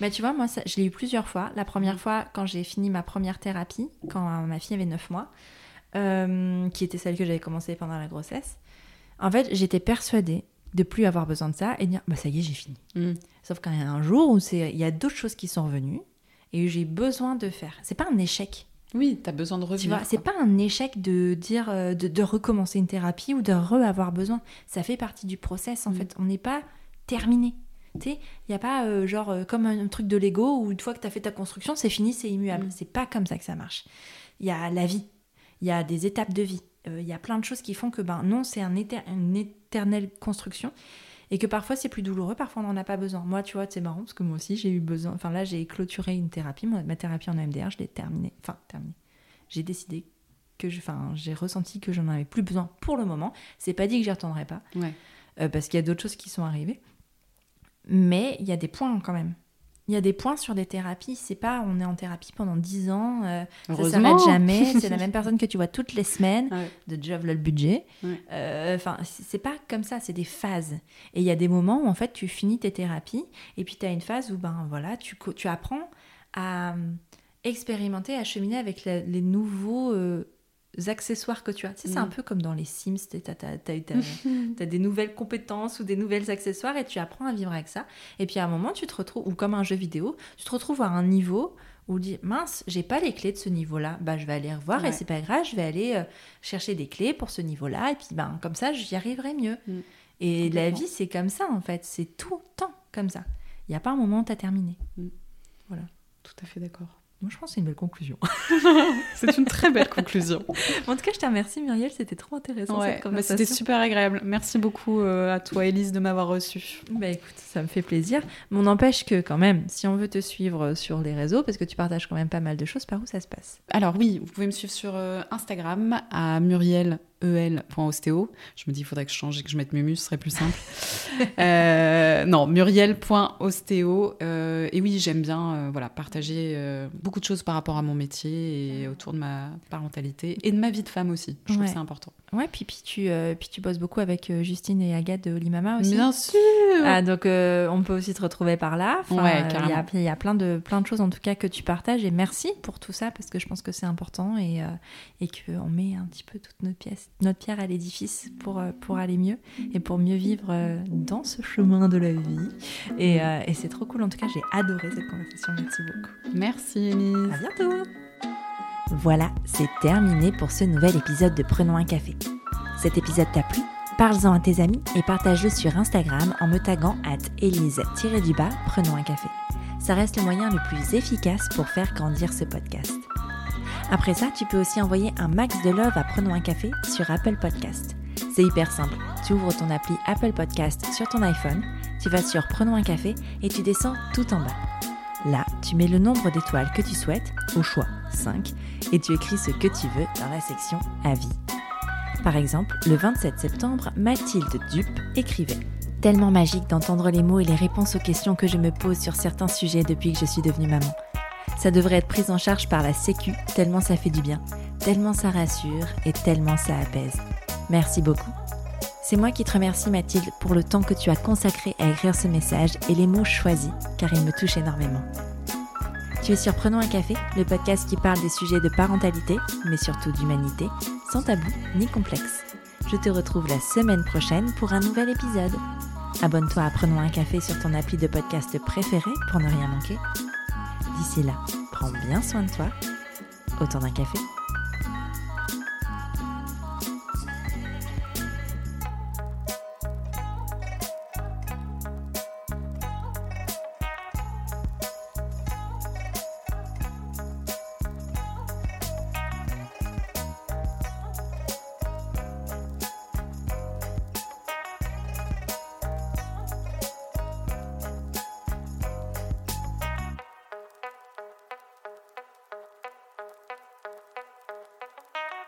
Bah, tu vois, moi, ça, je l'ai eu plusieurs fois. La première fois, quand j'ai fini ma première thérapie, quand euh, ma fille avait 9 mois, euh, qui était celle que j'avais commencé pendant la grossesse, en fait, j'étais persuadée de plus avoir besoin de ça et de dire, bah ça y est, j'ai fini. Mm. Sauf qu'il y a un jour où il y a d'autres choses qui sont revenues et j'ai besoin de faire. C'est pas un échec. Oui, t'as besoin de Tu revenir. vois, c'est pas un échec de dire euh, de, de recommencer une thérapie ou de re-avoir besoin. Ça fait partie du process en Mm. fait. On n'est pas terminé. Tu sais, il n'y a pas euh, genre euh, comme un, truc de Lego où une fois que tu as fait ta construction, c'est fini, c'est immuable. Mm. C'est pas comme ça que ça marche. Il y a la vie, il y a des étapes de vie, Euh, il y a plein de choses qui font que ben non, c'est un éter- une éternelle construction et que parfois c'est plus douloureux, parfois on n'en a pas besoin. Moi, tu vois, c'est marrant parce que moi aussi j'ai eu besoin. Enfin là, j'ai clôturé une thérapie, moi, ma thérapie en EMDR, je l'ai terminée. Enfin, terminée j'ai décidé que je, enfin, j'ai ressenti que j'en avais plus besoin pour le moment. C'est pas dit que j'y retournerai pas, Ouais. euh, parce qu'il y a d'autres choses qui sont arrivées. Mais il y a des points quand même. Il y a des points sur des thérapies. C'est pas, on est en thérapie pendant 10 ans, euh, ça s'arrête jamais. [laughs] C'est la même personne que tu vois toutes les semaines. Ouais. De voilà le budget. Ouais. Euh, Enfin, c'est c'est pas comme ça. C'est des phases. Et il y a des moments où en fait tu finis tes thérapies et puis tu as une phase où ben voilà, tu, tu apprends à euh, expérimenter, à cheminer avec la- les nouveaux euh, accessoires que tu as. Tu sais, c'est un Mm. peu comme dans les Sims, tu as, [laughs] des nouvelles compétences ou des nouvelles accessoires et tu apprends à vivre avec ça. Et puis à un moment, tu te retrouves, ou comme un jeu vidéo, tu te retrouves à un niveau où tu dis mince, j'ai pas les clés de ce niveau-là. Bah, je vais aller revoir et Ouais. c'est pas grave, je vais aller euh, chercher des clés pour ce niveau-là et puis ben, comme ça, j'y arriverai mieux. Mm. Et la vie, c'est comme ça en fait, c'est tout le temps comme ça. Il n'y a pas un moment où tu as terminé. Tout à fait d'accord. Moi, je pense que c'est une belle conclusion. [laughs] [laughs] C'est une très belle conclusion. en tout cas, je te remercie, Muriel. C'était trop intéressant Ouais, cette bah, c'était super agréable. Merci beaucoup euh, à toi, Elise, de m'avoir reçue. Bah écoute, ça me fait plaisir. Mais on n'empêche que quand même, si on veut te suivre sur les réseaux, parce que tu partages quand même pas mal de choses, par où ça se passe? Alors oui, vous pouvez me suivre sur euh, Instagram à murielel.ostéo. Je me dis, il faudrait que je change et que je mette Mumu, ce serait plus simple. [laughs] Euh, non, muriel.ostéo. Euh, et oui, j'aime bien euh, voilà, partager euh, beaucoup de choses par rapport à mon métier et autour de ma parentalité et de ma vie de femme aussi. Je trouve que c'est important. Ouais, puis, puis, tu, euh, puis tu bosses beaucoup avec Justine et Agathe de Olimama aussi. Bien sûr Ah, donc on peut aussi te retrouver par là. Enfin, Ouais, Il y a, il y a plein, de, plein de choses en tout cas que tu partages et merci pour tout ça parce que je pense que c'est important et, et qu'on met un petit peu toute notre, pièce, notre pierre à l'édifice pour, euh, pour aller mieux et pour mieux vivre euh, dans ce chemin de la vie. Et, euh, et c'est trop cool. En tout cas, j'ai adoré cette conversation. Merci beaucoup. Merci, Elise. À bientôt. Voilà, c'est terminé pour ce nouvel épisode de Prenons un café. Cet épisode t'a plu? Parle-en à tes amis et partage-le sur Instagram en me taguant at elise-du-bas Prenons un café. ça reste le moyen le plus efficace pour faire grandir ce podcast. Après ça, tu peux aussi envoyer un max de love à Prenons un café sur Apple Podcast. C'est hyper simple. Tu ouvres ton appli Apple Podcast sur ton iPhone, tu vas sur Prenons un café et tu descends tout en bas. Là, tu mets le nombre d'étoiles que tu souhaites, au choix 5, et tu écris ce que tu veux dans la section Avis. Par exemple, le 27 septembre, Mathilde Dupe écrivait Tellement magique d'entendre les mots et les réponses aux questions que je me pose sur certains sujets depuis que je suis devenue maman. Ça devrait être pris en charge par la Sécu, tellement ça fait du bien, tellement ça rassure et tellement ça apaise. Merci beaucoup. C'est moi qui te remercie Mathilde pour le temps que tu as consacré à écrire ce message et les mots choisis, car ils me touchent énormément. Tu es sur Prenons un café, le podcast qui parle des sujets de parentalité, mais surtout d'humanité, sans tabou ni complexe. Je te retrouve la semaine prochaine pour un nouvel épisode. Abonne-toi à Prenons un café sur ton appli de podcast préféré pour ne rien manquer. D'ici là, prends bien soin de toi. Autour d'un café.